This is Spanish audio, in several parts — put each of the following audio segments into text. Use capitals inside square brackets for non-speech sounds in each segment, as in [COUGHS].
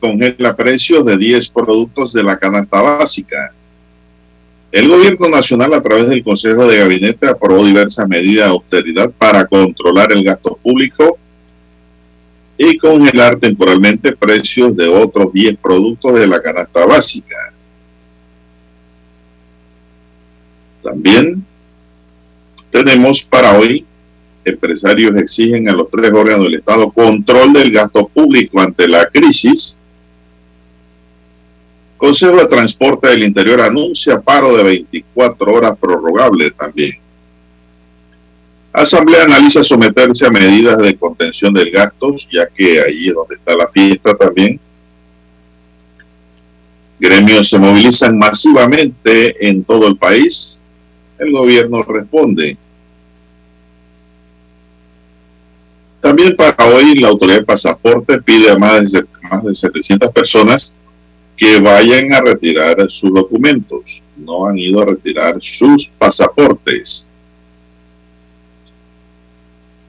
congela precios de 10 productos de la canasta básica. El gobierno nacional a través del Consejo de Gabinete aprobó diversas medidas de austeridad para controlar el gasto público y congelar temporalmente precios de otros 10 productos de la canasta básica. También tenemos para hoy empresarios exigen a los tres órganos del Estado control del gasto público ante la crisis. Consejo de Transporte del Interior anuncia paro de 24 horas prorrogable también. Asamblea analiza someterse a medidas de contención del gasto, ya que ahí es donde está la fiesta también. Gremios se movilizan masivamente en todo el país. El gobierno responde También para hoy la autoridad de pasaporte pide a más de, más de 700 personas que vayan a retirar sus documentos. No han ido a retirar sus pasaportes.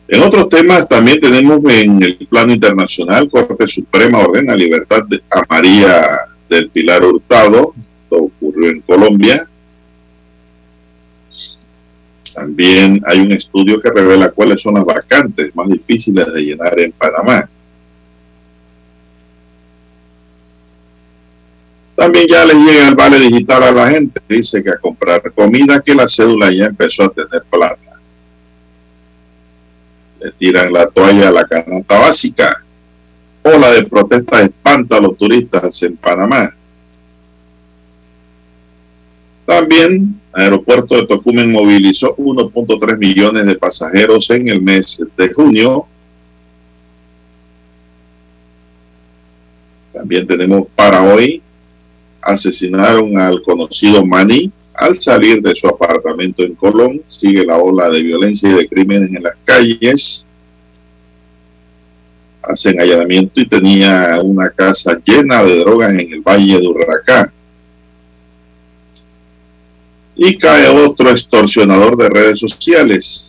En otros temas también tenemos en el plano internacional, Corte Suprema ordena libertad a María del Pilar Hurtado, esto ocurrió en Colombia, también hay un estudio que revela cuáles son las vacantes más difíciles de llenar en Panamá. También ya le llega el vale digital a la gente. Dice que a comprar comida que la cédula ya empezó a tener plata. Le tiran la toalla a la canasta básica. Ola de protesta espanta a los turistas en Panamá. También Aeropuerto de Tocumen movilizó 1.3 millones de pasajeros en el mes de junio. También tenemos para hoy, asesinaron al conocido Mani al salir de su apartamento en Colón. Sigue la ola de violencia y de crímenes en las calles. Hacen allanamiento y tenía una casa llena de drogas en el Valle de Urracá y cae otro extorsionador de redes sociales.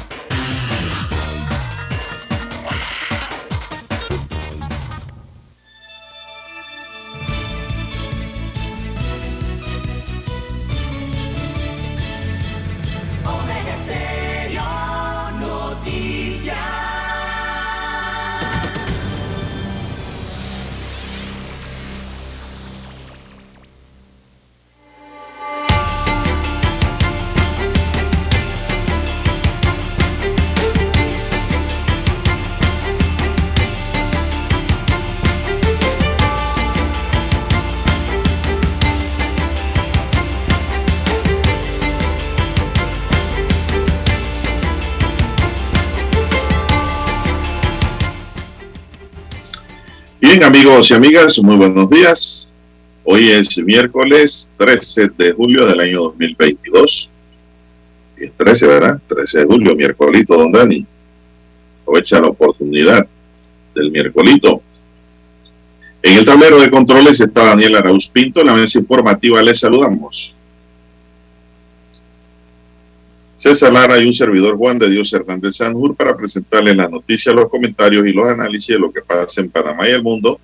Amigos y amigas, muy buenos días. Hoy es miércoles 13 de julio del año 2022. Es 13, ¿verdad? 13 de julio, miércolito, don Dani. Aprovecha la oportunidad del miércolito. En el tablero de controles está Daniel Arauz Pinto. En la mesa informativa les saludamos. César Lara y un servidor Juan de Dios Hernández Sanjur para presentarles las noticias, los comentarios y los análisis de lo que pasa en Panamá y el mundo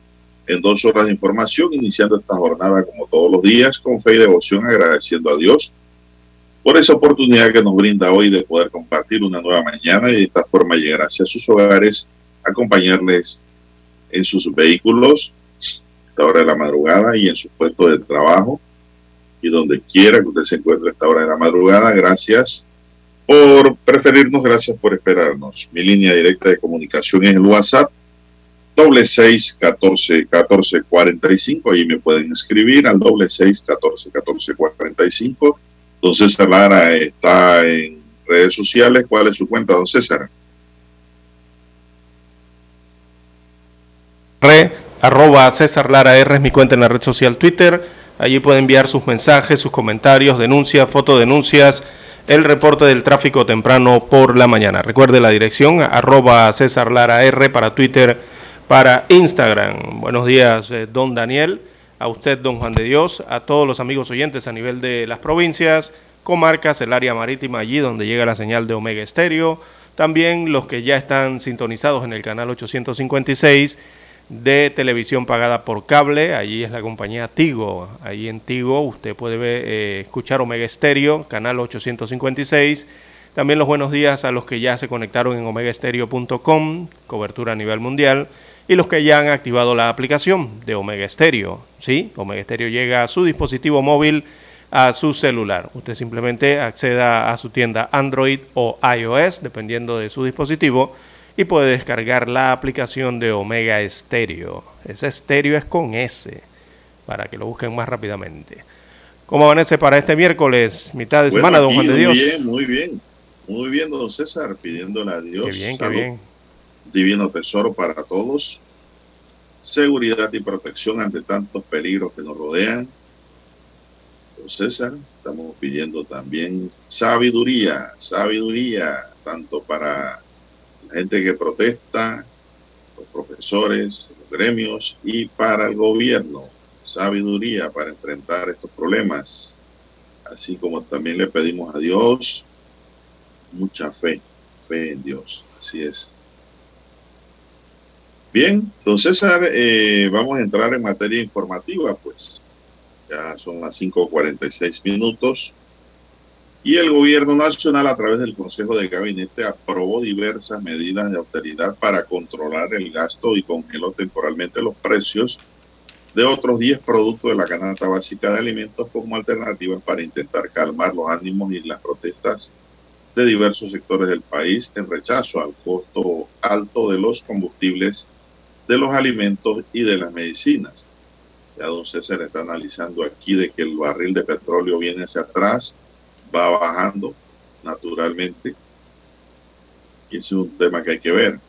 en dos horas de información, iniciando esta jornada como todos los días con fe y devoción, agradeciendo a Dios por esa oportunidad que nos brinda hoy de poder compartir una nueva mañana y de esta forma llegar hacia sus hogares, acompañarles en sus vehículos a esta hora de la madrugada y en su puesto de trabajo y donde quiera que usted se encuentre a esta hora de la madrugada. Gracias por preferirnos, gracias por esperarnos. Mi línea directa de comunicación es el WhatsApp, doble seis catorce catorce cuarenta y cinco. Ahí me pueden escribir al doble seis catorce catorce cuarenta y cinco. Don César Lara está en redes sociales. ¿Cuál es su cuenta, don César? Re, arroba César Lara R es mi cuenta en la red social Twitter. Allí puede enviar sus mensajes, sus comentarios, denuncias, fotodenuncias el reporte del tráfico temprano por la mañana. Recuerde la dirección arroba César Lara R para Twitter, para Instagram. Buenos días, eh, don Daniel, a usted, don Juan de Dios, a todos los amigos oyentes a nivel de las provincias, comarcas, el área marítima, allí donde llega la señal de Omega Estéreo. También los que ya están sintonizados en el canal 856 de televisión pagada por cable. Allí es la compañía Tigo. Allí en Tigo usted puede eh, escuchar Omega Estéreo, canal 856. También los buenos días a los que ya se conectaron en omegaestereo.com, cobertura a nivel mundial, y los que ya han activado la aplicación de Omega Estéreo. ¿sí? Omega Estéreo llega a su dispositivo móvil, a su celular. Usted simplemente acceda a su tienda Android o iOS, dependiendo de su dispositivo, y puede descargar la aplicación de Omega Stereo. Ese estéreo es con S, para que lo busquen más rápidamente. ¿Cómo amanece para este miércoles, mitad de semana, don Juan de Dios? Muy bien, muy bien. Muy bien, don César, pidiéndole a Dios. Qué bien, qué bien. Divino tesoro para todos. Seguridad y protección ante tantos peligros que nos rodean. Don César, estamos pidiendo también sabiduría, sabiduría, tanto para gente que protesta, los profesores, los gremios y para el gobierno, sabiduría para enfrentar estos problemas, así como también le pedimos a Dios mucha fe, fe en Dios, así es. Bien, entonces César, eh, vamos a entrar en materia informativa, pues ya son las 5.46 minutos. Y el gobierno nacional, a través del Consejo de Gabinete, aprobó diversas medidas de austeridad para controlar el gasto y congeló temporalmente los precios de otros 10 productos de la canasta básica de alimentos como alternativas para intentar calmar los ánimos y las protestas de diversos sectores del país en rechazo al costo alto de los combustibles, de los alimentos y de las medicinas. Ya don César está analizando aquí de que el barril de petróleo viene hacia atrás, va bajando naturalmente. Y es un tema que hay que ver.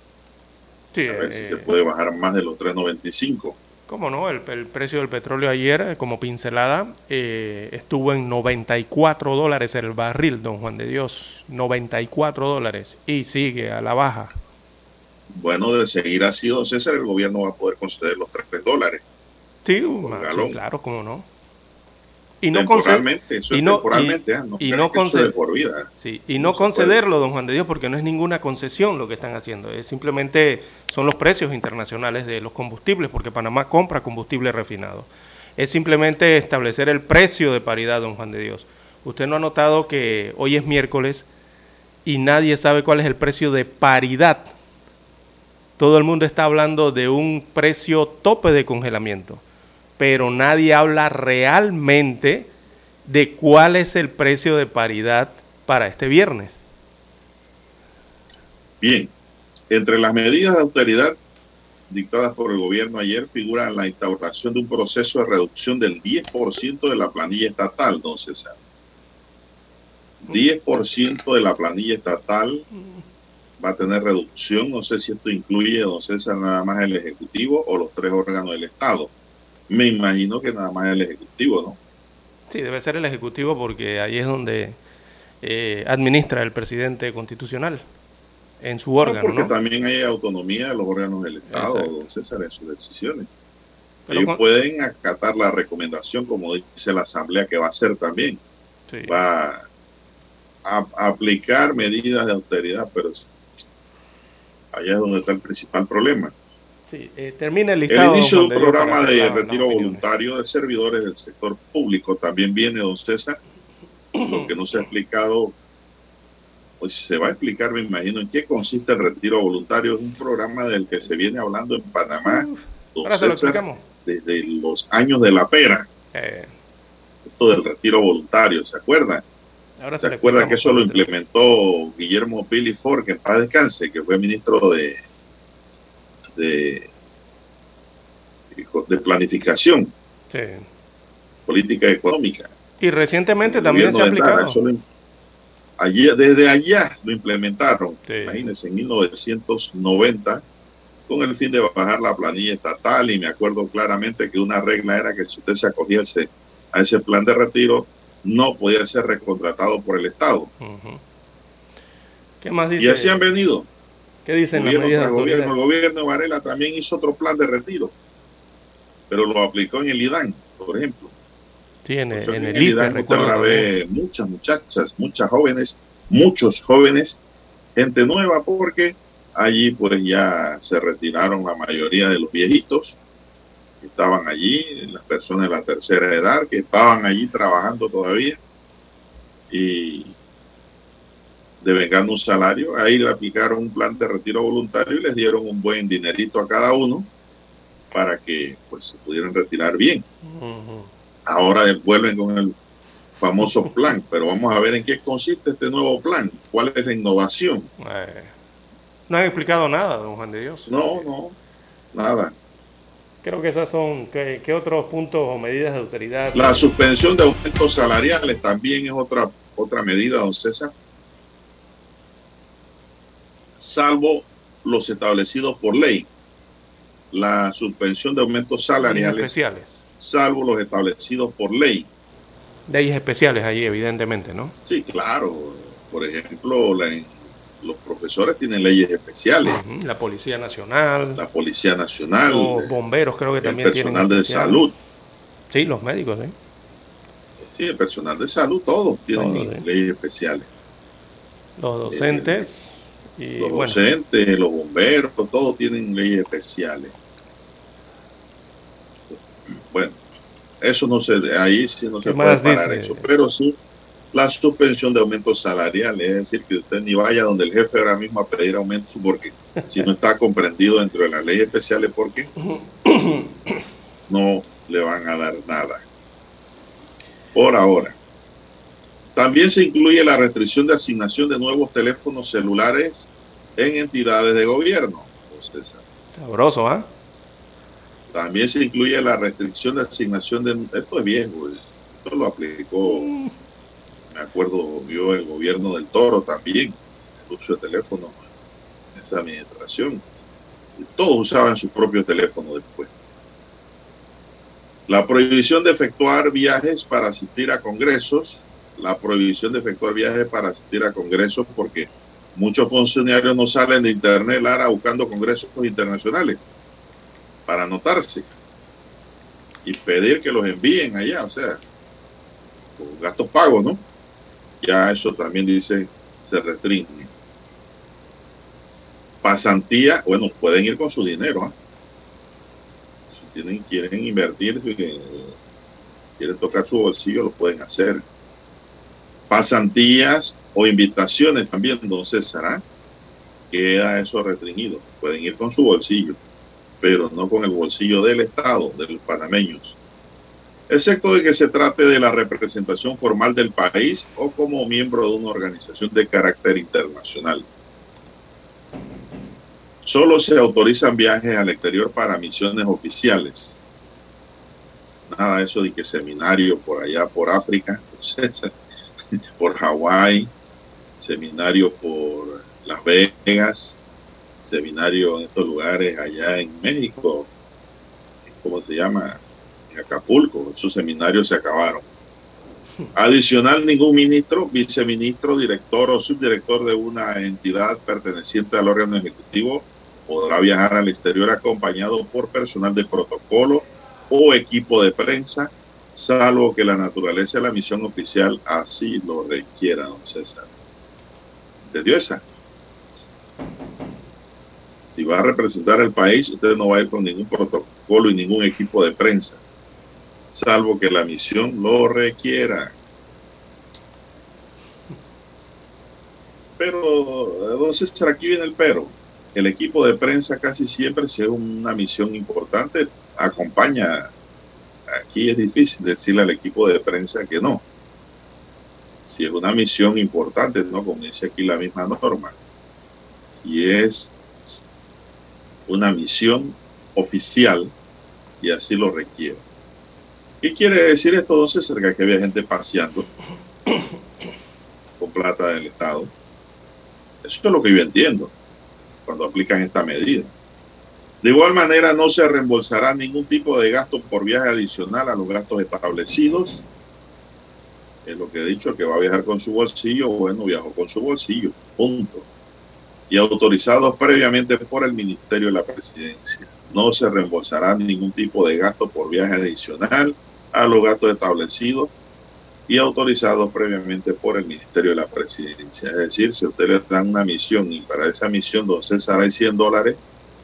Sí, a ver si eh, se puede bajar más de los 3.95. ¿Cómo no? El, el precio del petróleo ayer, eh, como pincelada, eh, estuvo en 94 dólares el barril, don Juan de Dios. 94 dólares. Y sigue a la baja. Bueno, de seguir así, don César, el gobierno va a poder conceder los 3 dólares. Sí, claro, cómo no. Y no, temporalmente, eso y no- temporalmente, y- ah, no y por vida. Sí, y no concederlo, don Juan de Dios, porque no es ninguna concesión lo que están haciendo. Es simplemente son los precios internacionales de los combustibles, porque Panamá compra combustible refinado. Es simplemente establecer el precio de paridad, don Juan de Dios. Usted no ha notado que hoy es miércoles y nadie sabe cuál es el precio de paridad. Todo el mundo está hablando de un precio tope de congelamiento, pero nadie habla realmente de cuál es el precio de paridad para este viernes. Bien, entre las medidas de austeridad dictadas por el gobierno ayer figura la instauración de un proceso de reducción del 10% de la planilla estatal, don César. 10% de la planilla estatal va a tener reducción. No sé si esto incluye, don César, nada más el Ejecutivo o los tres órganos del Estado. Me imagino que nada más el Ejecutivo, ¿no? Sí, debe ser el Ejecutivo porque ahí es donde eh, administra el presidente constitucional en su No, órgano, porque ¿no? también hay autonomía de los órganos del Estado, don César, en sus decisiones. Pero Ellos con- pueden acatar la recomendación, como dice la Asamblea, que va a hacer también. Sí. Va a, aplicar medidas de austeridad, pero allá es donde está el principal problema. Sí, eh, termina el listado. El inicio de un programa de retiro voluntario de servidores del sector público también viene, don César, lo que no se ha explicado, pues se va a explicar, me imagino, en qué consiste el retiro voluntario. Es un programa del que se viene hablando en Panamá, Ahora se lo explicamos. desde los años de la pera. Eh, Esto del retiro voluntario, ¿se acuerdan? ahora ¿Se le acuerda que eso lo implementó Guillermo Billy Ford, que en paz descanse, que fue ministro de, de, de planificación Sí. política económica? Y recientemente también se ha de aplicado. allí- desde allá lo implementaron, Sí. imagínense, en 1990, con el fin de bajar la planilla estatal, y me acuerdo claramente que una regla era que si usted se acogía a ese- plan de retiro, no podía ser recontratado por el Estado. ¿Qué más dice? Y así han venido. ¿Qué dicen las gobierno medidas de tras gobierno. autoridad? El gobierno de Varela también hizo otro plan de retiro, pero lo aplicó en el IDAN, por ejemplo. Sí, en, el- en en el el IDAN recuerdo. muchas muchachas, muchas jóvenes, muchos jóvenes, gente nueva, porque allí pues ya se retiraron la mayoría de los viejitos que estaban allí, las personas de la tercera edad que estaban allí trabajando todavía y devengando un salario. Ahí le aplicaron un plan de retiro voluntario y les dieron un buen dinerito a cada uno para que pues se pudieran retirar bien. Ahora vuelven con el famoso plan, pero vamos a ver en qué consiste este nuevo plan, cuál es la innovación. Eh, no han explicado nada, don Juan de Dios. No, no, nada. Creo que esas son. ¿Qué, qué otros puntos o medidas de autoridad? La suspensión de aumentos salariales también es otra, otra medida, don César. Salvo los establecidos por ley. La suspensión de aumentos salariales, especiales. salvo los establecidos por ley. Leyes especiales allí, evidentemente, ¿no? Sí, claro. Por ejemplo, la- los profesores tienen leyes especiales. La Policía Nacional, La Policía Nacional, los bomberos creo que el también tienen. personal de salud. Sí, los médicos, ¿sí? Sí, el personal de salud, todos tienen Todos, leyes especiales. Los docentes. Y los bueno, docentes, los bomberos, todos tienen leyes especiales. Bueno, eso no se, ahí sí no ¿Qué se puede parar dice? eso, pero sí la suspensión de aumentos salariales, es decir, que usted ni vaya donde el jefe ahora mismo a pedir aumento porque si no está comprendido dentro de las leyes especiales, porque no le van a dar nada. Por ahora. También se incluye la restricción de asignación de nuevos teléfonos celulares en entidades de gobierno. César. sabroso, ¿ah? También se incluye la restricción de asignación de... Esto es viejo, esto lo aplicó, me acuerdo yo, el gobierno del Toro también, el uso de teléfonos en esa administración. Y todos usaban su propio teléfono después. La prohibición de efectuar viajes para asistir a congresos, la prohibición de efectuar viajes para asistir a congresos porque muchos funcionarios no salen de internet, Lara, buscando congresos internacionales para anotarse y pedir que los envíen allá, o sea, con gastos pagos, ¿no? Ya eso también dice, se restringe. Pasantía, bueno, pueden ir con su dinero, ¿ah? Si tienen, quieren invertir, que- quieren tocar su bolsillo, lo pueden hacer. Pasantías o invitaciones también, don César, ¿ah? queda eso restringido. Pueden ir con su bolsillo pero no con el bolsillo del Estado, de los panameños. Excepto de que se trate de la representación formal del país o como miembro de una organización de carácter internacional. Solo se autorizan viajes al exterior para misiones oficiales. Nada de eso de que seminario por allá, por África, por Hawái, seminario por Las Vegas, seminario en estos lugares allá en México, ¿cómo se llama? En Acapulco, esos seminarios se acabaron. [LAUGHS] Adicional, ningún ministro, viceministro, director o subdirector de una entidad perteneciente al órgano ejecutivo podrá viajar al exterior acompañado por personal de protocolo o equipo de prensa, salvo que la naturaleza de la misión oficial así lo requiera, don César. ¿Entendió esa? Si va a representar el país, usted no va a ir con ningún protocolo y ningún equipo de prensa, salvo que la misión lo requiera. Pero, don César, aquí viene el pero. El equipo de prensa casi siempre, si es una misión importante, acompaña aquí es difícil decirle al equipo de prensa que no. Si es una misión importante, no como dice aquí la misma norma. Si es una misión oficial y así lo requiere. ¿Qué quiere decir esto, entonces? Cerca que había gente paseando con plata del Estado. Eso es lo que yo entiendo cuando aplican esta medida. De igual manera, no se reembolsará ningún tipo de gasto por viaje adicional a los gastos establecidos. Es lo que he dicho, que va a viajar con su bolsillo, bueno, viajó con su bolsillo, punto. Y autorizados previamente por el Ministerio de la Presidencia. No se reembolsará ningún tipo de gasto por viaje adicional a los gastos establecidos y autorizados previamente por el Ministerio de la Presidencia. Es decir, si usted le dan una misión y para esa misión don César hay 100 dólares,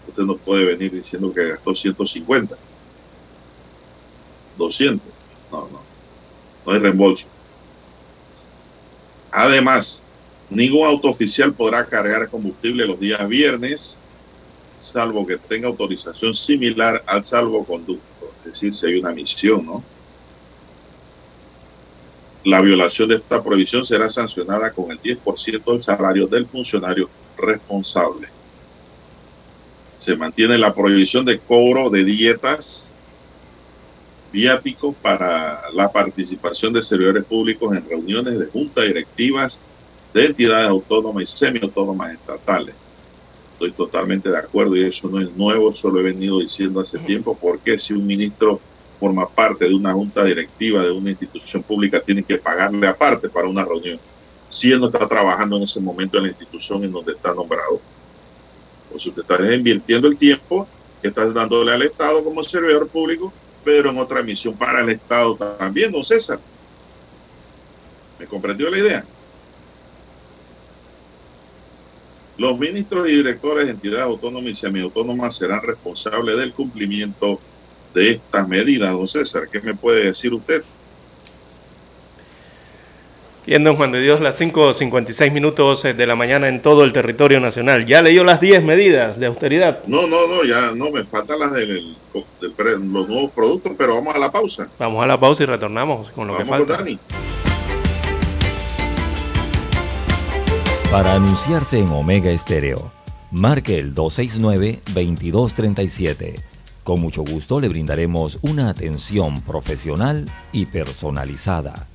Usted no puede venir diciendo que gastó 150, 200. No, no. No hay reembolso. Además, ningún auto oficial podrá cargar combustible los días viernes, salvo que tenga autorización similar al salvoconducto. Es decir, si hay una misión, ¿no? La violación de esta prohibición será sancionada con el 10% del salario del funcionario responsable. Se mantiene la prohibición de cobro de dietas viáticos para la participación de servidores públicos en reuniones de juntas directivas de entidades autónomas y semiautónomas estatales. Estoy totalmente de acuerdo y eso no es nuevo, eso lo he venido diciendo hace tiempo, porque si un ministro forma parte de una junta directiva de una institución pública, tiene que pagarle aparte para una reunión, si él no está trabajando en ese momento en la institución en donde está nombrado. Pues usted está invirtiendo el tiempo que está dándole al Estado como servidor público, pero en otra misión para el Estado también, don César. ¿Me comprendió la idea? Los ministros y directores de entidades autónomas y semiautónomas serán responsables del cumplimiento de estas medidas, don César. ¿Qué me puede decir usted? Bien, don Juan de Dios, las 5.56 minutos eh, de la mañana en todo el territorio nacional. ¿Ya leyó las 10 medidas de austeridad? No, no, no, ya no, me faltan las de los nuevos productos, pero vamos a la pausa. Vamos a la pausa y retornamos con lo que falta. Con Dani. Para anunciarse en Omega Estéreo, marque el 269-2237. Con mucho gusto le brindaremos una atención profesional y personalizada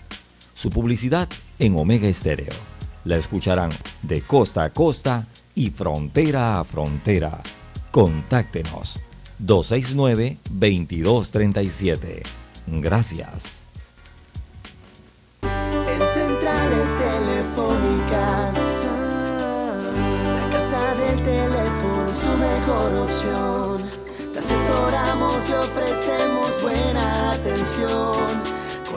su publicidad en Omega Estéreo. La escucharán de costa a costa y frontera a frontera. Contáctenos 269-2237. Gracias. En centrales telefónicas, la casa del teléfono es tu mejor opción. Te asesoramos y ofrecemos buena atención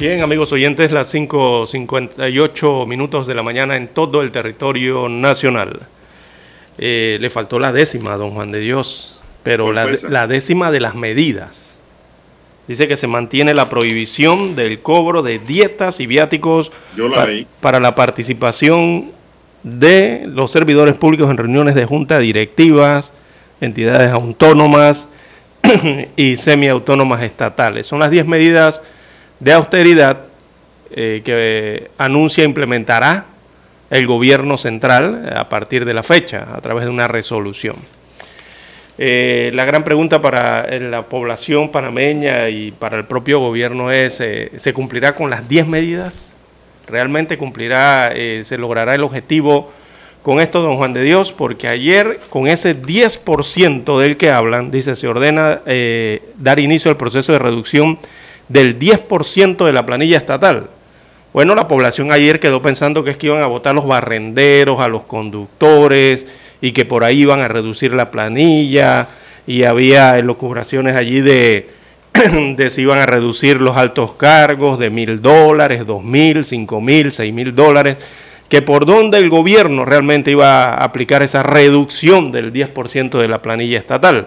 Bien, amigos oyentes, las 5.58 minutos de la mañana en todo el territorio nacional. Eh, le faltó la décima, don Juan de Dios, pero la, décima de las medidas. Dice que se mantiene la prohibición del cobro de dietas y viáticos para la participación de los servidores públicos en reuniones de junta directivas, entidades autónomas [CLEARS THROAT] y semiautónomas estatales. Son las 10 medidas de austeridad eh, que anuncia implementará el gobierno central a partir de la fecha, a través de una resolución. Eh, la gran pregunta para eh, la población panameña y para el propio gobierno es, eh, ¿se cumplirá con las 10 medidas? ¿Realmente cumplirá, se logrará el objetivo con esto, don Juan de Dios? Porque ayer, con ese 10% del que hablan, dice, se ordena dar inicio al proceso de reducción del 10% de la planilla estatal. Bueno, la población ayer quedó pensando que es que iban a votar los barrenderos, a los conductores, y que por ahí iban a reducir la planilla y había elucubraciones allí de, [CLEARS THROAT] de si iban a reducir los altos cargos de mil dólares, dos mil, cinco mil, seis mil dólares, que por dónde el gobierno realmente iba a aplicar esa reducción del 10% de la planilla estatal.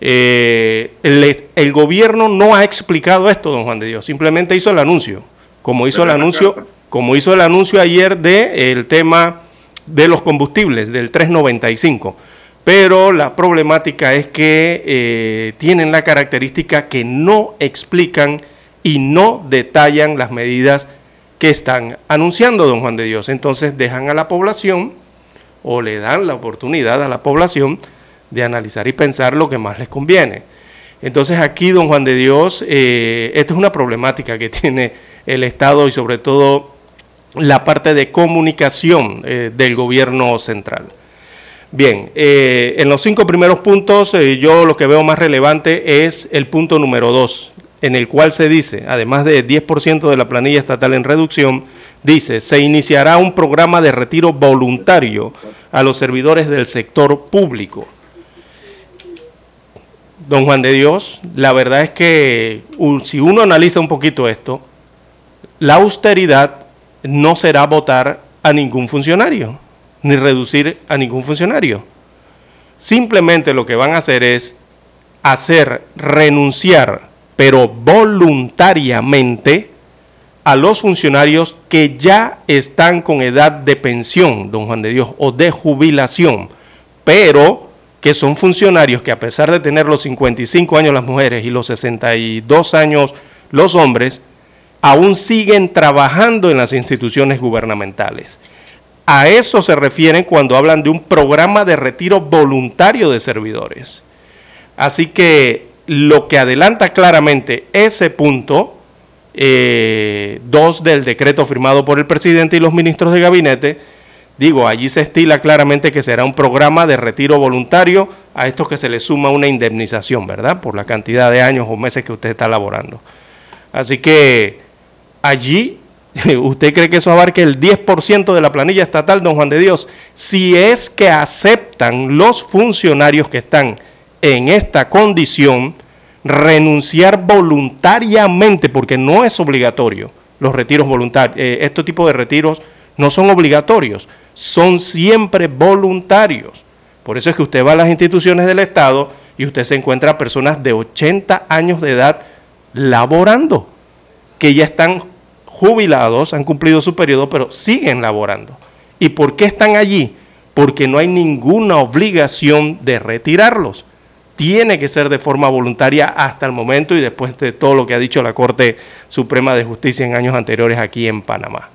Eh, el, gobierno no ha explicado esto, don Juan de Dios, simplemente hizo el anuncio, como hizo el anuncio, como hizo el anuncio ayer de el tema de los combustibles, del 395. Pero la problemática es que eh, tienen la característica que no explican y no detallan las medidas que están anunciando, don Juan de Dios. Entonces dejan a la población o le dan la oportunidad a la población de analizar y pensar lo que más les conviene. Entonces aquí, don Juan de Dios, eh, esto es una problemática que [LAUGHS] tiene el Estado y sobre todo la parte de comunicación eh, del gobierno central. Bien, eh, en los cinco primeros puntos yo lo que veo más relevante es el punto número dos, en el cual se dice, además de 10% de la planilla estatal en reducción, dice, se iniciará un programa de retiro voluntario a los servidores del sector público. Don Juan de Dios, la verdad es que si uno analiza un poquito esto, la austeridad no será votar a ningún funcionario, ni reducir a ningún funcionario. Simplemente lo que van a hacer es hacer renunciar, pero voluntariamente, a los funcionarios que ya están con edad de pensión, don Juan de Dios, o de jubilación, pero que son funcionarios que a pesar de tener los 55 años las mujeres y los 62 años los hombres, aún siguen trabajando en las instituciones gubernamentales. A eso se refieren cuando hablan de un programa de retiro voluntario de servidores. Así que lo que adelanta claramente ese punto, eh, dos del decreto firmado por el presidente y los ministros de gabinete, digo, allí se estila claramente que será un programa de retiro voluntario a estos que se les suma una indemnización, ¿verdad? Por la cantidad de años o meses que usted está laborando. Así que allí, [LAUGHS] ¿usted cree que eso abarque el 10% de la planilla estatal, don Juan de Dios? Si es que aceptan los funcionarios que están en esta condición renunciar voluntariamente, porque no es obligatorio los retiros voluntarios, eh, este tipo de retiros no son obligatorios, son siempre voluntarios. Por eso es que usted va a las instituciones del Estado y usted se encuentra personas de 80 años de edad laborando, que ya están jubilados, han cumplido su periodo, pero siguen laborando. ¿Y por qué están allí? Porque no hay ninguna obligación de retirarlos. Tiene que ser de forma voluntaria hasta el momento y después de todo lo que ha dicho la Corte Suprema de Justicia en años anteriores aquí en Panamá.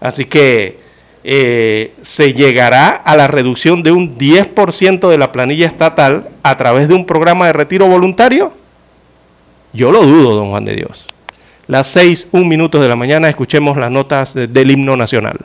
Así que eh, se llegará a la reducción de un 10% de la planilla estatal a través de un programa de retiro voluntario. Yo lo dudo, don Juan de Dios las seis, un minuto de la mañana, escuchemos las notas del himno nacional.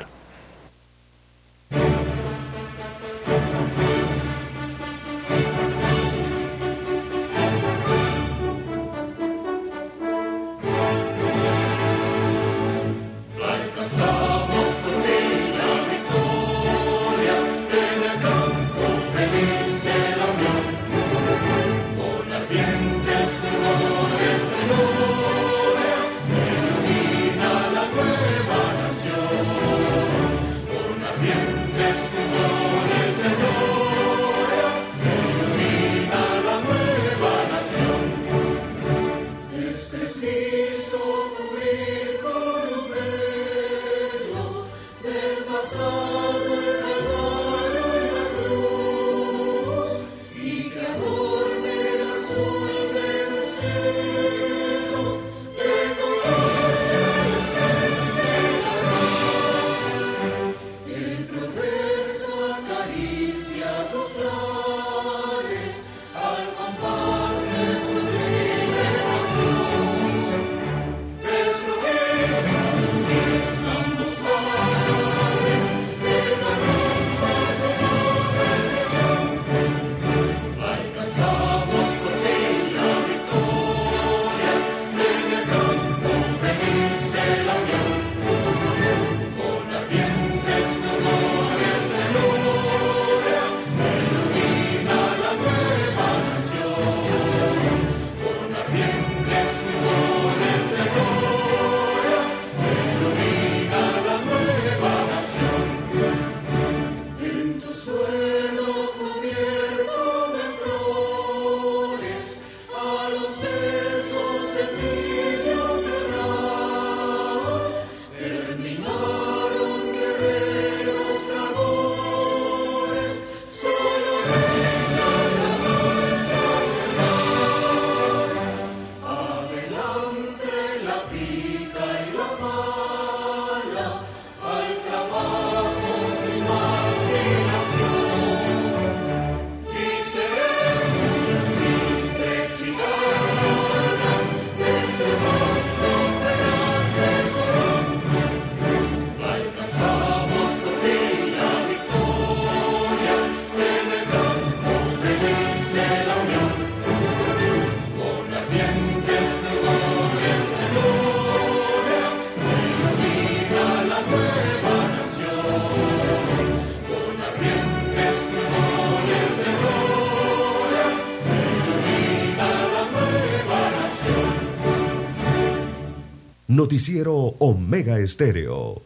Noticiero Omega Estéreo.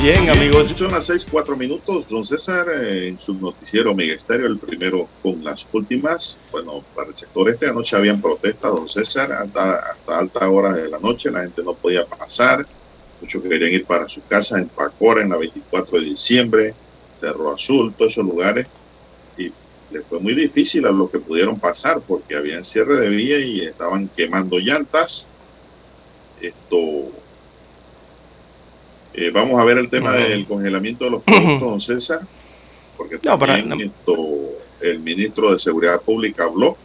Bien, amigos. Son las seis, cuatro minutos. Don César, eh, en su noticiero Omega Estéreo, el primero con las últimas. Bueno, para el sector este, anoche habían protestas, don César, hasta, hasta alta hora de la noche. La gente no podía pasar. Muchos querían ir para su casa en Pacora, en la 24 de diciembre, Cerro Azul, todos esos lugares. Y les fue muy difícil a los que pudieron pasar porque había cierre de vía y estaban quemando llantas. Esto eh, vamos a ver el tema del congelamiento de los productos, don César, porque también esto, el ministro de Seguridad Pública habló,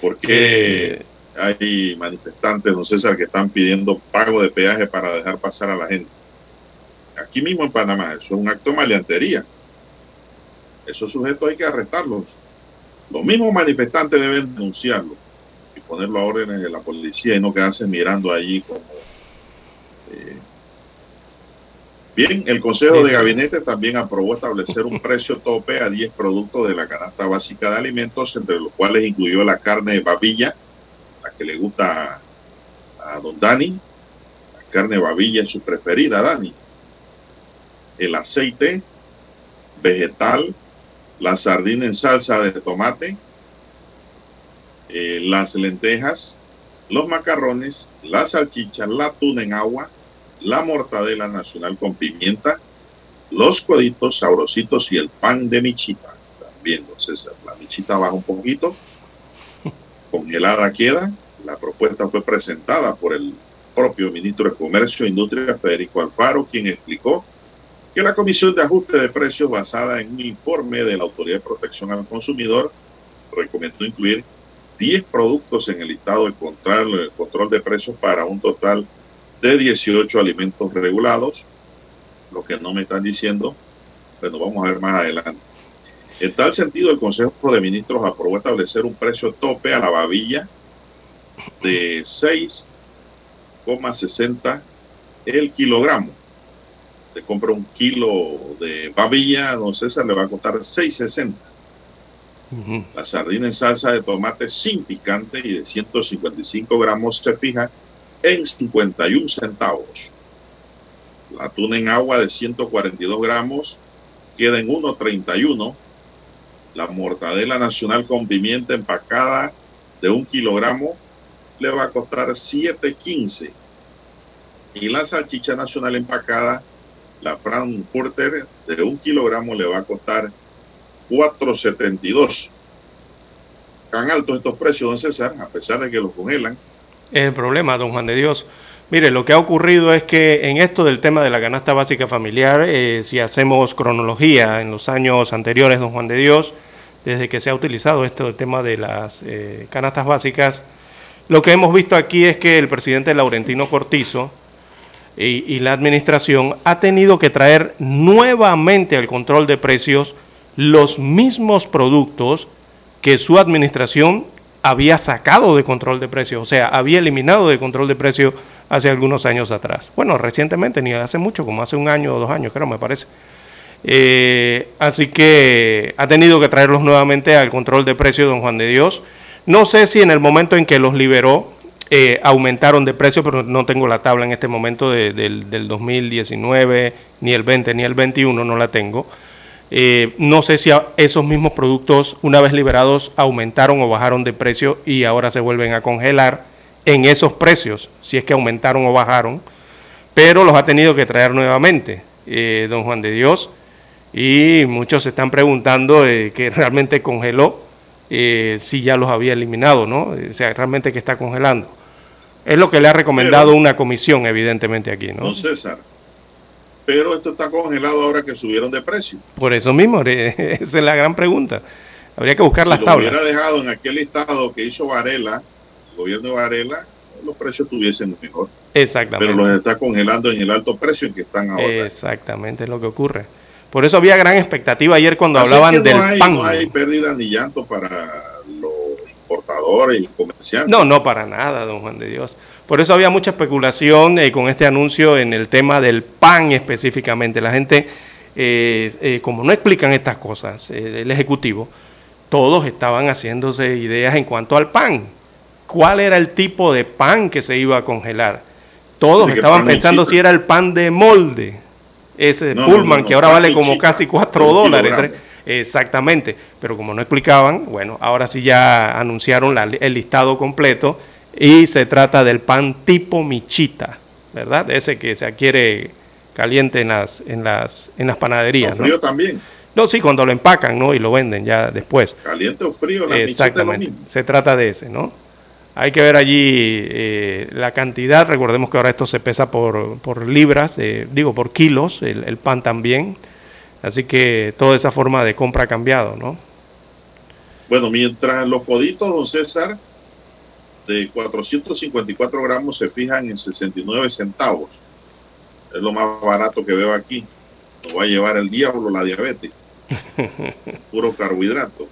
porque eh. hay manifestantes, don César, que están pidiendo pago de peaje para dejar pasar a la gente. Aquí mismo en Panamá, eso es un acto de maleantería. Esos sujetos hay que arrestarlos. Los mismos manifestantes deben denunciarlo y ponerlo a órdenes de la policía y no quedarse mirando allí como Bien, el Consejo de Gabinete también aprobó establecer un [LAUGHS] precio tope a 10 productos de la canasta básica de alimentos, entre los cuales incluyó la carne de babilla, la que le gusta a, don Dani. La carne de babilla es su preferida, Dani. El aceite vegetal, la sardina en salsa de tomate, eh, las lentejas, los macarrones, la salchicha, la tuna en agua, la mortadela nacional con pimienta, los coditos sabrositos y el pan de michita. También, entonces, la michita baja un poquito, congelada queda. La propuesta fue presentada por el propio ministro de Comercio e Industria, Federico Alfaro, quien explicó que la Comisión de Ajuste de Precios, basada en un informe de la Autoridad de Protección al Consumidor, recomendó incluir 10 productos en el listado de control, control de precios para un total de 18 alimentos regulados, lo que no me están diciendo, pero vamos a ver más adelante. En tal sentido, el Consejo de Ministros aprobó establecer un precio tope a la babilla de 6,60 el kilogramo. Se compra un kilo de babilla, don César, le va a costar 6,60. La sardina en salsa de tomate sin picante y de 155 gramos se fija en 51 centavos. La tuna en agua de 142 gramos queda en 1.31. La mortadela nacional con pimienta empacada de un kilogramo le va a costar 7.15. Y la salchicha nacional empacada, la Frankfurter de un kilogramo le va a costar 4.72. Tan altos estos precios, don César, a pesar de que los congelan el problema, don Juan de Dios. Mire, lo que ha ocurrido es que en esto del tema de la canasta básica familiar, eh, si hacemos cronología en los años anteriores, don Juan de Dios, desde que se ha utilizado esto tema de las eh, canastas básicas, lo que hemos visto aquí es que el presidente Laurentino Cortizo y, la administración ha tenido que traer nuevamente al control de precios los mismos productos que su administración había sacado de control de precios, o sea, había eliminado de control de precios hace algunos años atrás. Bueno, recientemente, ni hace mucho, como hace un año o dos años, creo, me parece. Eh, así que ha tenido que traerlos nuevamente al control de precios, don Juan de Dios. No sé si en el momento en que los liberó eh, aumentaron de precio, pero no tengo la tabla en este momento del, del 2019, ni el 20, ni el 21, no la tengo. Eh, no sé si esos mismos productos, una vez liberados, aumentaron o bajaron de precio y ahora se vuelven a congelar en esos precios, si es que aumentaron o bajaron, pero los ha tenido que traer nuevamente, eh, don Juan de Dios, y muchos se están preguntando eh, que realmente congeló, si ya los había eliminado, ¿no? O sea, realmente que está congelando. Es lo que le ha recomendado una comisión, evidentemente, aquí, ¿no? César, pero esto está congelado ahora que subieron de precio. Por eso mismo, [LAUGHS] esa es la gran pregunta. Habría que buscar las tablas. Si hubiera dejado en aquel estado que hizo Varela, el gobierno de Varela, los precios estuviesen mejor. Exactamente. Pero los está congelando en el alto precio en que están ahora. Exactamente, es lo que ocurre. Por eso había gran expectativa ayer cuando hablaban del pan. No hay pérdida ni llanto para los importadores y comerciantes. No, no para nada, don Juan de Dios. Por eso había mucha especulación eh, con este anuncio en el tema del pan específicamente. La gente eh, eh, como no explican estas cosas el Ejecutivo, todos estaban haciéndose ideas en cuanto al pan. ¿Cuál era el tipo de pan que se iba a congelar? Todos estaban pensando si era el pan de molde, ese Pullman que ahora vale como casi 4 dólares. Exactamente, pero como no explicaban, bueno, ahora sí ya anunciaron el listado completo y se trata del pan tipo michita, ¿verdad? Ese que se adquiere caliente en las, en las, en las panaderías. frío también. No, sí, cuando lo empacan, ¿no? Y lo venden ya después. Caliente o frío, la Exactamente. Se trata de ese, ¿no? Hay que ver allí eh, la cantidad. Recordemos que ahora esto se pesa por, por libras, eh, digo por kilos, el, el, pan también. Así que toda esa forma de compra ha cambiado, ¿no? Bueno, mientras los coditos, don César, de 454 gramos se fijan en 69 centavos. Es lo más barato que veo aquí. Lo va a llevar el diablo la diabetes. [LAUGHS] Puro carbohidrato.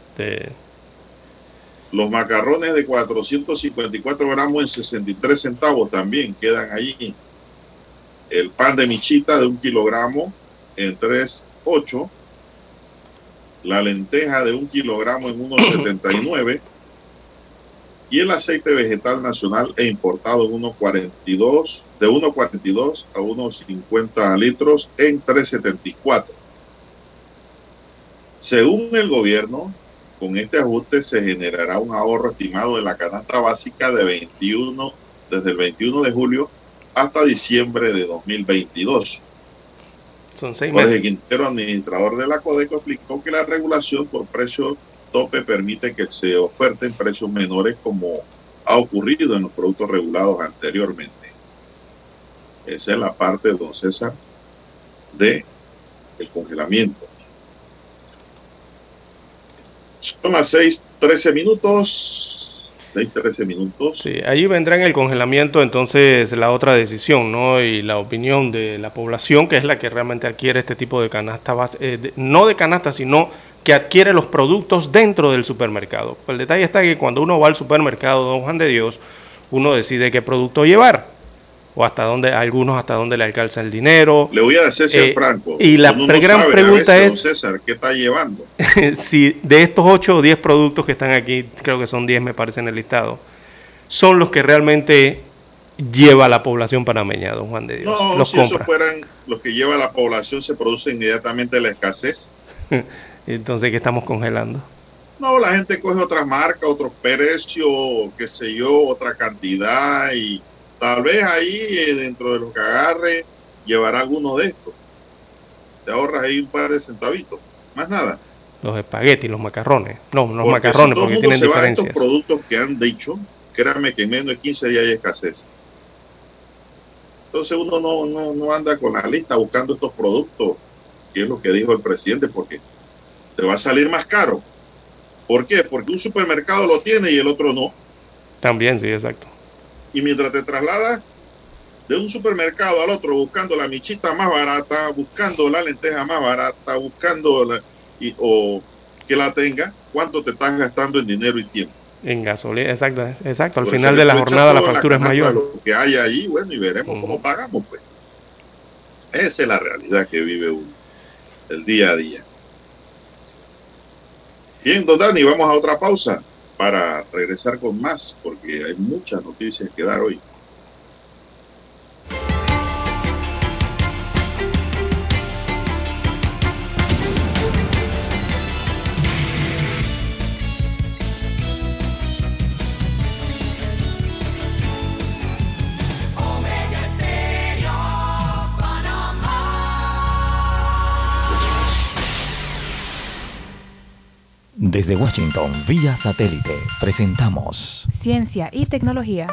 Los macarrones de 454 gramos en 63 centavos también quedan allí. El pan de michita de un kilogramo en 3.8. La lenteja de un kilogramo en 1.79 [COUGHS] y el aceite vegetal nacional e importado en 1.42, de 1.42 a 1.50 litros en 3.74. Según el gobierno, con este ajuste se generará un ahorro estimado en la canasta básica de 21 desde el 21 de julio hasta diciembre de 2022. Son seis meses. Jorge Quintero, administrador de la Codeco, explicó que la regulación por precios tope permite que se oferten precios menores como ha ocurrido en los productos regulados anteriormente. Esa es la parte, don César, de el congelamiento. Son las 6, 13 minutos. 6, 13 minutos. Sí, allí vendrá en el congelamiento entonces la otra decisión, ¿no? Y la opinión de la población, que es la que realmente adquiere este tipo de canasta, eh, no de canasta, sino que adquiere los productos dentro del supermercado. El detalle está que cuando uno va al supermercado, don Juan de Dios, uno decide qué producto llevar o hasta dónde, algunos hasta dónde le alcanza el dinero. Le voy a decir, eh, Franco. Y la gran pregunta es, César, ¿qué está llevando? [LAUGHS] si de estos 8 o 10 productos que están aquí, creo que son 10 me parece en el listado, son los que realmente lleva la población panameña, don Juan de Dios. No, los si esos fueran los que lleva la población, se produce inmediatamente la escasez. [LAUGHS] Entonces, ¿qué estamos congelando? No, la gente coge otra marca, otro precio, qué sé yo, otra cantidad y tal vez ahí eh, dentro de lo que agarre llevará alguno de estos. Te ahorras ahí un par de centavitos, más nada. Los espaguetis, los macarrones. No, los macarrones porque tienen se diferencias. estos productos que han dicho, créanme que en menos de 15 días hay escasez. Entonces uno no, no, no anda con la lista buscando estos productos, que es lo que dijo el presidente, porque te va a salir más caro. ¿Por qué? Porque un supermercado lo tiene y el otro no. También, sí, exacto. Y mientras te trasladas de un supermercado al otro buscando la michita más barata, buscando la lenteja más barata, buscando la, y, o que la tenga, ¿cuánto te estás gastando en dinero y tiempo? En gasolina, exacto, exacto. Al final de la jornada la factura es mayor. Lo que hay ahí, bueno, y veremos cómo pagamos, pues. Esa es la realidad que vive uno, el día a día. Bien, don Dani, vamos a otra pausa para regresar con más, porque hay muchas noticias que dar hoy. Desde Washington, vía satélite, presentamos Ciencia y Tecnología.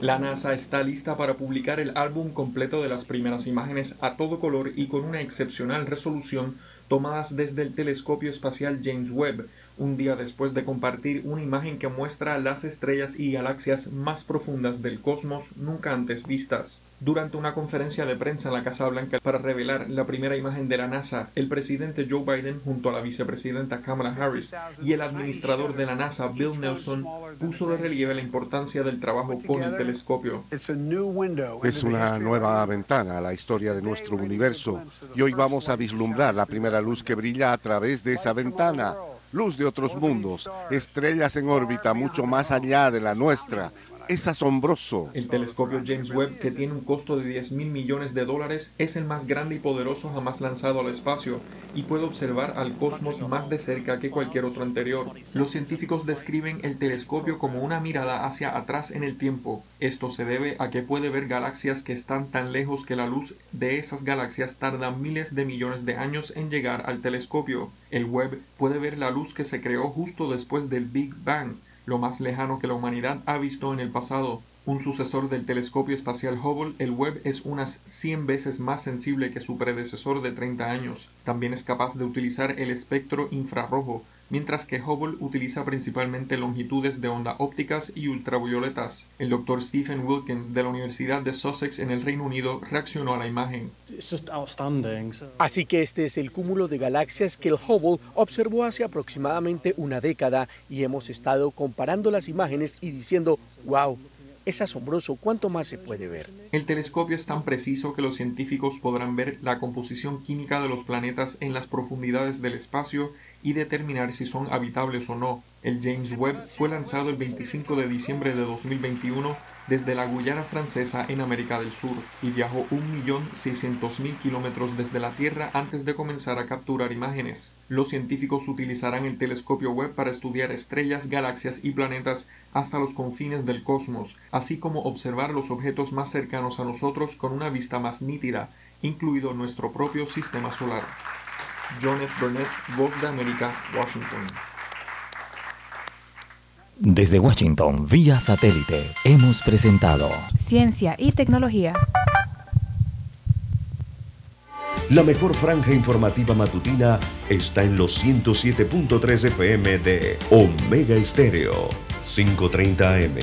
La NASA está lista para publicar el álbum completo de las primeras imágenes a todo color y con una excepcional resolución tomadas desde el telescopio espacial James Webb, un día después de compartir una imagen que muestra las estrellas y galaxias más profundas del cosmos nunca antes vistas. Durante una conferencia de prensa en la Casa Blanca para revelar la primera imagen de la NASA, el presidente Joe Biden junto a la vicepresidenta Kamala Harris y el administrador de la NASA Bill Nelson puso de relieve la importancia del trabajo con el telescopio. Es una nueva ventana a la historia de nuestro universo y hoy vamos a vislumbrar la primera luz que brilla a través de esa ventana luz de otros mundos, estrellas en órbita mucho más allá de la nuestra, es asombroso. El telescopio James Webb, que tiene un costo de 10 mil millones de dólares, es el más grande y poderoso jamás lanzado al espacio y puede observar al cosmos más de cerca que cualquier otro anterior. Los científicos describen el telescopio como una mirada hacia atrás en el tiempo. Esto se debe a que puede ver galaxias que están tan lejos que la luz de esas galaxias tarda miles de millones de años en llegar al telescopio. El Webb puede ver la luz que se creó justo después del Big Bang lo más lejano que la humanidad ha visto en el pasado. Un sucesor del telescopio espacial Hubble, el Webb es unas 100 veces más sensible que su predecesor de 30 años. También es capaz de utilizar el espectro infrarrojo, mientras que Hubble utiliza principalmente longitudes de onda ópticas y ultravioletas. El doctor Stephen Wilkins de la Universidad de Sussex en el Reino Unido reaccionó a la imagen. Así que este es el cúmulo de galaxias que el Hubble observó hace aproximadamente una década y hemos estado comparando las imágenes y diciendo, wow, es asombroso cuánto más se puede ver. El telescopio es tan preciso que los científicos podrán ver la composición química de los planetas en las profundidades del espacio y determinar si son habitables o no. El James Webb fue lanzado el 25 de diciembre de 2021 desde la Guyana francesa en América del Sur y viajó 1.600.000 kilómetros desde la Tierra antes de comenzar a capturar imágenes. Los científicos utilizarán el telescopio Webb para estudiar estrellas, galaxias y planetas hasta los confines del cosmos, así como observar los objetos más cercanos a nosotros con una vista más nítida, incluido nuestro propio sistema solar. John F. Burnett, Voz de América, Washington. Desde Washington, vía satélite, hemos presentado Ciencia y tecnología. La mejor franja informativa matutina está en los 107.3 FM de Omega Estéreo, 530 AM.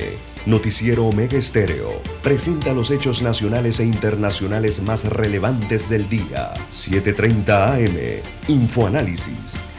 Noticiero Omega Estéreo presenta los hechos nacionales e internacionales más relevantes del día. 730 AM. Infoanálisis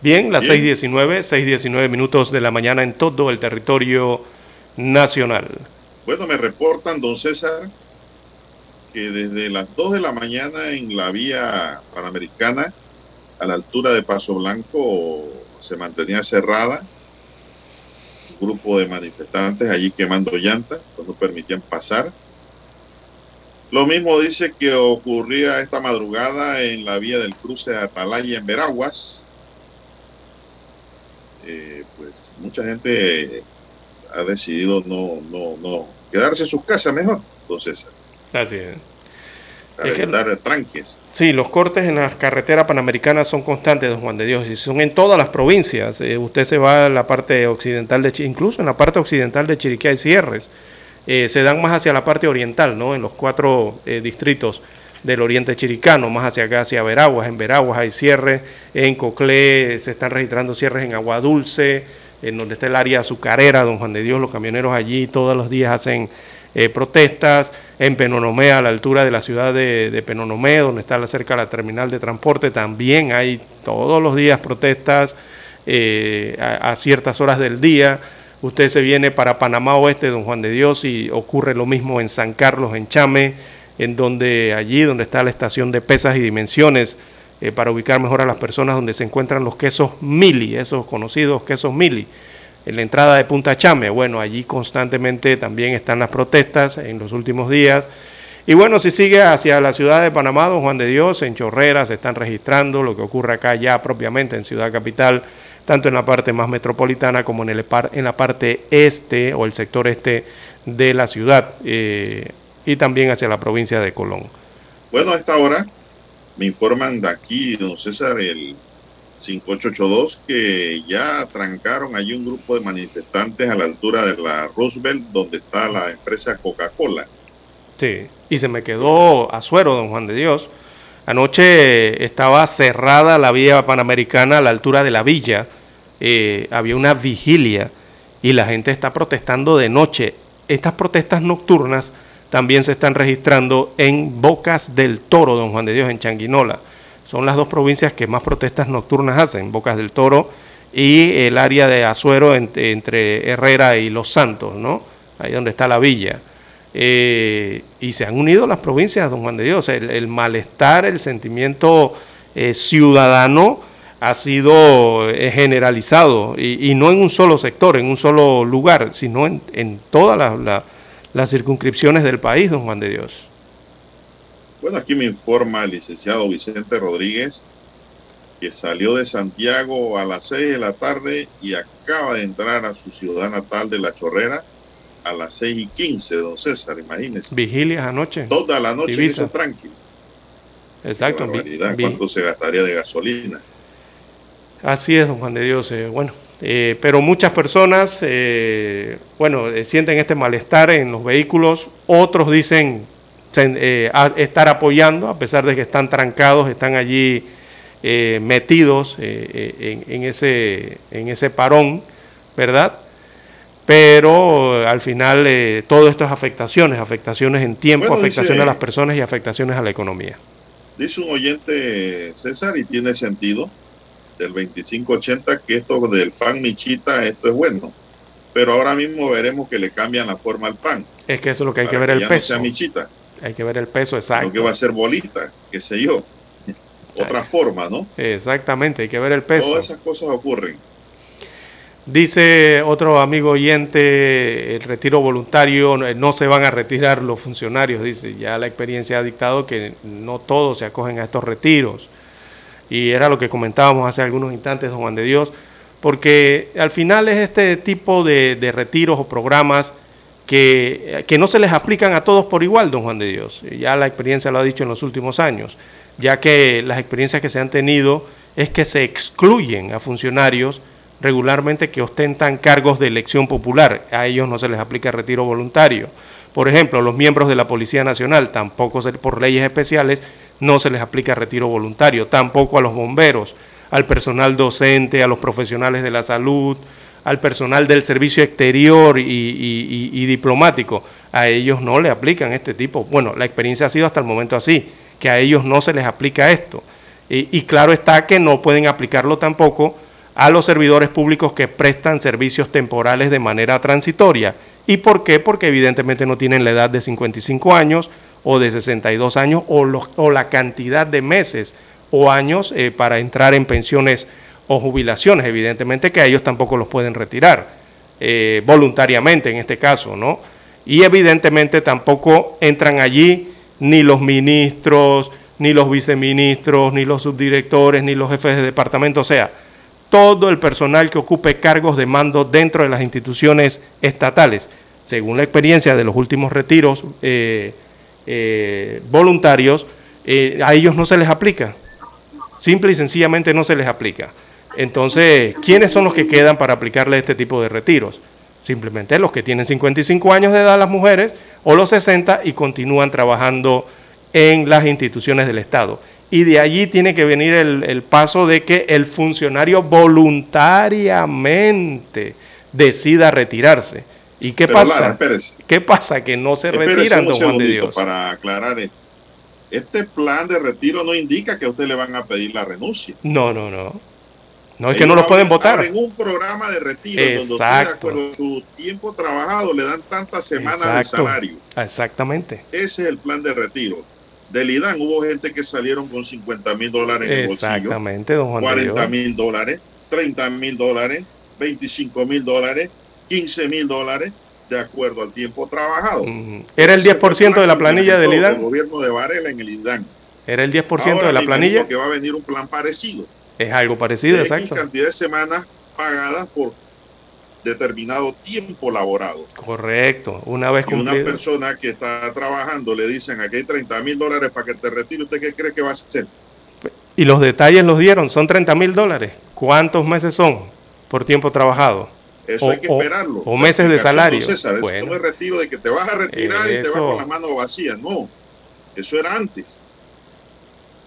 Bien, las Bien. 6.19, 6.19 minutos de la mañana en todo el territorio nacional. Bueno, me reportan, don César, que desde las 2 de la mañana en la vía panamericana, a la altura de Paso Blanco, se mantenía cerrada. Un grupo de manifestantes allí quemando llantas, pues no permitían pasar. Lo mismo dice que ocurría esta madrugada en la vía del cruce de Atalaya en Veraguas. Eh, pues mucha gente ha decidido no, no, no quedarse en sus casas mejor. Entonces, Así es. para Es que- tranques. Sí, los cortes en las carreteras panamericanas son constantes, don Juan de Dios, y son en todas las provincias. Eh, usted se va a la parte occidental de incluso en la parte occidental de Chiriquí hay cierres. Eh, se dan más hacia la parte oriental, ¿no? En los cuatro eh, distritos del oriente chiricano, más hacia acá, hacia Veraguas. En Veraguas hay cierres, en Coclé se están registrando cierres en Agua Dulce, en donde está el área azucarera, don Juan de Dios, los camioneros allí todos los días hacen eh, protestas, en Penonomé, a la altura de la ciudad de, de Penonomé, donde está cerca la terminal de transporte, también hay todos los días protestas, eh, a, ciertas horas del día. Usted se viene para Panamá Oeste, Don Juan de Dios, y ocurre lo mismo en San Carlos, en Chame, en donde allí donde está la estación de pesas y dimensiones, eh, para ubicar mejor a las personas donde se encuentran los quesos mili, esos conocidos quesos mili. En la entrada de Punta Chame, bueno, allí constantemente también están las protestas en los últimos días. Y bueno, si sigue hacia la ciudad de Panamá, don Juan de Dios, en Chorrera se están registrando lo que ocurre acá ya propiamente en Ciudad Capital, tanto en la parte más metropolitana como en, el, en la parte este o el sector este de la ciudad eh, y también hacia la provincia de Colón. Bueno, a esta hora me informan de aquí, don César, el 5882, que ya trancaron allí un grupo de manifestantes a la altura de la Roosevelt, donde está la empresa Coca-Cola. Sí, y se me quedó a suero, don Juan de Dios. Anoche estaba cerrada la vía panamericana a la altura de la villa. Eh, había una vigilia y la gente está protestando de noche. Estas protestas nocturnas también se están registrando en Bocas del Toro, don Juan de Dios, en Changuinola. Son las dos provincias que más protestas nocturnas hacen, Bocas del Toro y el área de Azuero entre, Herrera y Los Santos, ¿no? Ahí donde está la villa. Eh, y se han unido las provincias, don Juan de Dios. El, malestar, el sentimiento eh, ciudadano ha sido eh, generalizado y, no en un solo sector, en un solo lugar, sino en, en todas las las circunscripciones del país, don Juan de Dios. Bueno, aquí me informa el licenciado Vicente Rodríguez que salió de Santiago a las 6 de la tarde y acaba de entrar a su ciudad natal de La Chorrera a las 6 y 15, don César, imagínese. Vigilias anoche. Toda la noche hizo tranquis. Exacto. ¿Cuánto se gastaría de gasolina? Así es, don Juan de Dios. Eh, bueno, eh, pero muchas personas, eh, bueno, sienten este malestar en los vehículos, otros dicen estar apoyando, a pesar de que están trancados, están allí metidos en, ese, en ese parón, ¿verdad? Pero al final todo esto es afectaciones, afectaciones en tiempo, afectaciones a las personas y afectaciones a la economía. Dice un oyente, César, y tiene sentido del 2580 que esto del pan michita, esto es bueno. Pero ahora mismo veremos que le cambian la forma al pan. Es que eso es lo que hay que ver el peso. No michita. Hay que ver el peso exacto. Lo que va a ser bolita, qué sé yo. Otra forma, ¿no? Exactamente, hay que ver el peso. Todas esas cosas ocurren. Dice otro amigo oyente, el retiro voluntario, no se van a retirar los funcionarios, dice, ya la experiencia ha dictado que no todos se acogen a estos retiros y era lo que comentábamos hace algunos instantes, don Juan de Dios, porque al final es este tipo de, retiros o programas que, que, no se les aplican a todos por igual, don Juan de Dios. Ya la experiencia lo ha dicho en los últimos años, ya que las experiencias que se han tenido es que se excluyen a funcionarios regularmente que ostentan cargos de elección popular. A ellos no se les aplica retiro voluntario. Por ejemplo, los miembros de la Policía Nacional, tampoco por leyes especiales, no se les aplica retiro voluntario, tampoco a los bomberos, al personal docente, a los profesionales de la salud, al personal del servicio exterior y, diplomático. A ellos no le aplican este tipo. Bueno, la experiencia ha sido hasta el momento así, que a ellos no se les aplica esto. y claro está que no pueden aplicarlo tampoco a los servidores públicos que prestan servicios temporales de manera transitoria. ¿Y por qué? Porque evidentemente no tienen la edad de 55 años o de 62 años o, o la cantidad de meses o años eh, para entrar en pensiones o jubilaciones. Evidentemente que a ellos tampoco los pueden retirar eh, voluntariamente en este caso, ¿no? Y evidentemente tampoco entran allí ni los ministros, ni los viceministros, ni los subdirectores, ni los jefes de departamento, o sea, todo el personal que ocupe cargos de mando dentro de las instituciones estatales. Según la experiencia de los últimos retiros, eh, eh, voluntarios, eh, a ellos no se les aplica. Simple y sencillamente no se les aplica. Entonces, ¿quiénes son los que quedan para aplicarle este tipo de retiros? Simplemente los que tienen 55 años de edad las mujeres o los 60 y continúan trabajando en las instituciones del Estado. Y de allí tiene que venir el, el paso de que el funcionario voluntariamente decida retirarse ¿Y qué pasa? ¿Qué pasa? Que no se retiran, don Juan de Dios. Para aclarar esto. Este plan de retiro no indica que a usted le van a pedir la renuncia. No, no, no. No es que no los pueden votar. En un programa de retiro Exacto. donde de su tiempo trabajado le dan tantas semanas de salario. Exactamente. Ese es el plan de retiro. Del IDAN hubo gente que salieron con 50 mil dólares en el bolsillo. Exactamente, don Juan 40 mil dólares, 30 mil dólares, 25 mil dólares, 15 mil dólares, de acuerdo al tiempo trabajado. ¿Era el 10% de la planilla del IDAN? El gobierno de Varela en el IDAN. ¿Era el 10% de la planilla? Que va a venir un plan parecido. Es algo parecido, de exacto. X cantidad de semanas pagadas por determinado tiempo laborado. Correcto, una vez cumplido. Y una persona que está trabajando le dicen aquí hay 30 mil dólares para que te retire, ¿usted qué cree que va a hacer? Y los detalles los dieron, son 30 mil dólares. ¿Cuántos meses son por tiempo trabajado? Eso o, hay que esperarlo. O, meses de salario. César, bueno, eso no es retiro de que te vas a retirar eso, y te vas con las manos vacías. No, eso era antes.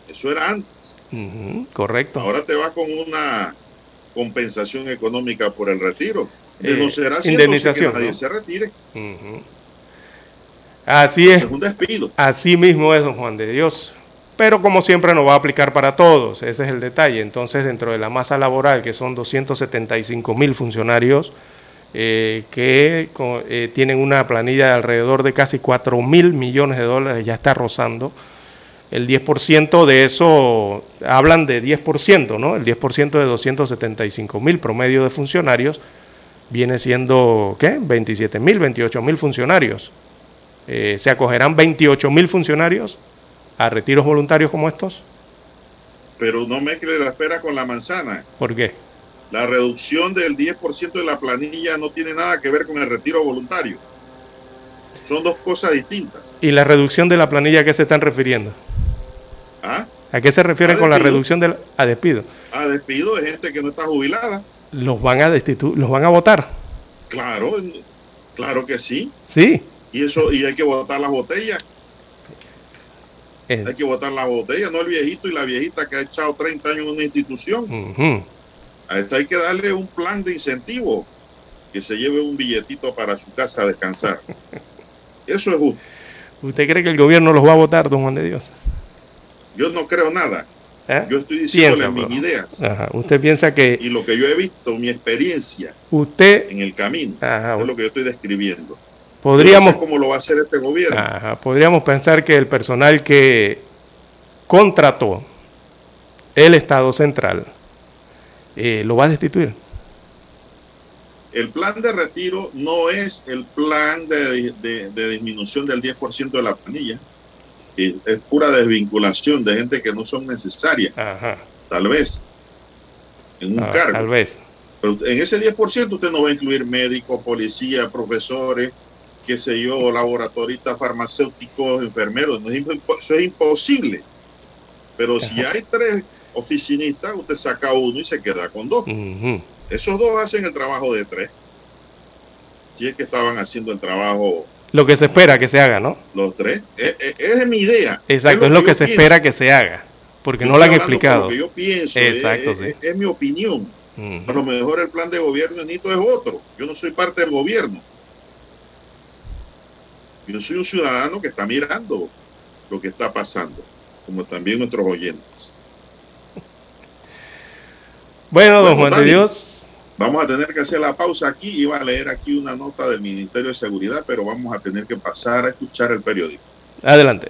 Eso era antes. Uh -huh, correcto. Ahora te vas con una compensación económica por el retiro. De eh, no ser así, indemnización. Que nadie ¿no? se retire. Uh -huh. Así es. Es un despido. Así mismo es, don Juan de Dios. Pero como siempre no va a aplicar para todos, ese es el detalle. Entonces, dentro de la masa laboral, que son 275 mil funcionarios, eh, que eh, tienen una planilla de alrededor de casi 4 mil millones de dólares, ya está rozando. El 10% de eso, hablan de 10%, ¿no? El 10% de 275 mil promedio de funcionarios viene siendo, ¿qué? 27 mil, 28 mil funcionarios. Eh, ¿Se acogerán 28 mil funcionarios a retiros voluntarios como estos? Pero no mezcle la espera con la manzana. ¿Por qué? La reducción del 10% de la planilla no tiene nada que ver con el retiro voluntario. Son dos cosas distintas. ¿Y la reducción de la planilla a qué se están refiriendo? ¿Ah? ¿A qué se refieren con la reducción del a despido? A despido de gente que no está jubilada. ¿Los van a destituir, los van a votar? Claro, claro que sí. Sí. Y eso, y hay que votar las botellas. Eh. Hay que votar las botellas, no el viejito y la viejita que ha echado 30 años en una institución. Uh -huh. A esto hay que darle un plan de incentivo, que se lleve un billetito para su casa a descansar. [LAUGHS] Eso es justo. ¿Usted cree que el gobierno los va a votar, don Juan de Dios? Yo no creo nada. ¿Eh? Yo estoy diciendo mis ideas. Ajá. Usted piensa que... Y lo que yo he visto, mi experiencia usted en el camino, Ajá. es lo que yo estoy describiendo. Podríamos... No sé cómo lo va a hacer este gobierno. Ajá. Podríamos pensar que el personal que contrató el Estado Central eh, lo va a destituir. El plan de retiro no es el plan de, de, de disminución del 10% de la planilla. Es, es pura desvinculación de gente que no son necesarias. Ajá. Tal vez. En un Ah, cargo. Tal vez. Pero en ese 10% usted no va a incluir médicos, policías, profesores, qué sé yo, laboratoristas, farmacéuticos, enfermeros. No es eso es imposible. Pero si hay tres oficinistas, usted saca uno y se queda con dos. Esos dos hacen el trabajo de tres. Si es que estaban haciendo el trabajo Lo que se espera que se haga, ¿no? los tres. Es, es- es mi idea. Exacto, es lo que, se pienso. espera que se haga. Porque Yo no lo han explicado. Lo que yo pienso. Exacto, es, sí. es- es mi opinión. Ujú. A lo mejor el plan de gobierno de Nito es otro. Yo no soy parte del gobierno. Yo soy un ciudadano que está mirando lo que está pasando, como también nuestros oyentes. Bueno, don Juan de. Dios, Vamos a tener que hacer la pausa aquí. Iba a leer aquí una nota del Ministerio de Seguridad, pero vamos a tener que pasar a escuchar el periódico. adelante.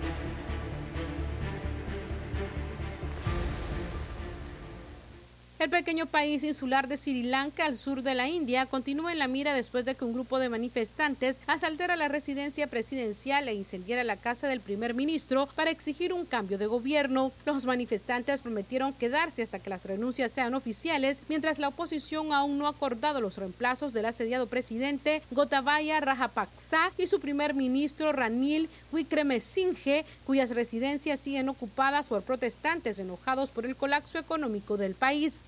Pequeño país insular de Sri Lanka, al sur de la India, continúa en la mira después de que un grupo de manifestantes asaltara la residencia presidencial e incendiara la casa del primer ministro para exigir un cambio de gobierno. Los manifestantes prometieron quedarse hasta que las renuncias sean oficiales, mientras la oposición aún no ha acordado los reemplazos del asediado presidente Gotabaya Rajapaksa y su primer ministro Ranil Wickremesinghe, cuyas residencias siguen ocupadas por protestantes enojados por el colapso económico del país.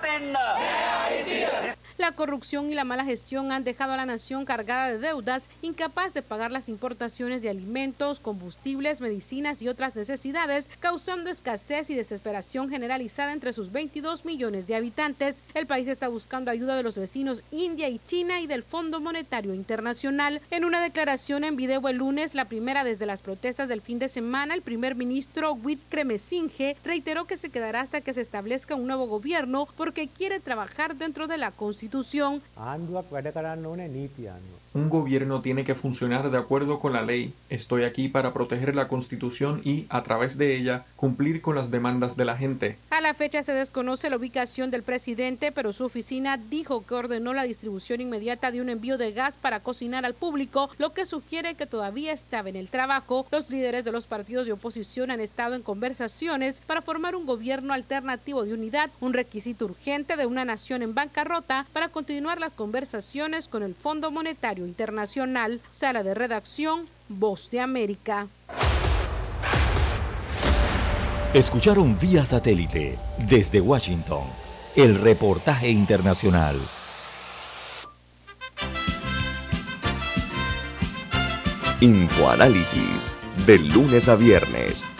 පවතින්න! මේ අයිතිය! La corrupción y la mala gestión han dejado a la nación cargada de deudas, incapaz de pagar las importaciones de alimentos, combustibles, medicinas y otras necesidades, causando escasez y desesperación generalizada entre sus 22 millones de habitantes. El país está buscando ayuda de los vecinos India y China y del Fondo Monetario Internacional. En una declaración en video el lunes, la primera desde las protestas del fin de semana, el primer ministro Wit Kremesinghe reiteró que se quedará hasta que se establezca un nuevo gobierno porque quiere trabajar dentro de la Constitución institución ආණ්ඩුවක් වැඩ කරන්න ඕනේ නීති අනුව. Un gobierno tiene que funcionar de acuerdo con la ley. Estoy aquí para proteger la Constitución y, a través de ella, cumplir con las demandas de la gente. A la fecha se desconoce la ubicación del presidente, pero su oficina dijo que ordenó la distribución inmediata de un envío de gas para cocinar al público, lo que sugiere que todavía estaba en el trabajo. Los líderes de los partidos de oposición han estado en conversaciones para formar un gobierno alternativo de unidad, un requisito urgente de una nación en bancarrota para continuar las conversaciones con el Fondo Monetario Internacional. Sala de redacción, Voz de América. Escucharon vía satélite desde Washington el reportaje internacional. Infoanálisis, de lunes a viernes,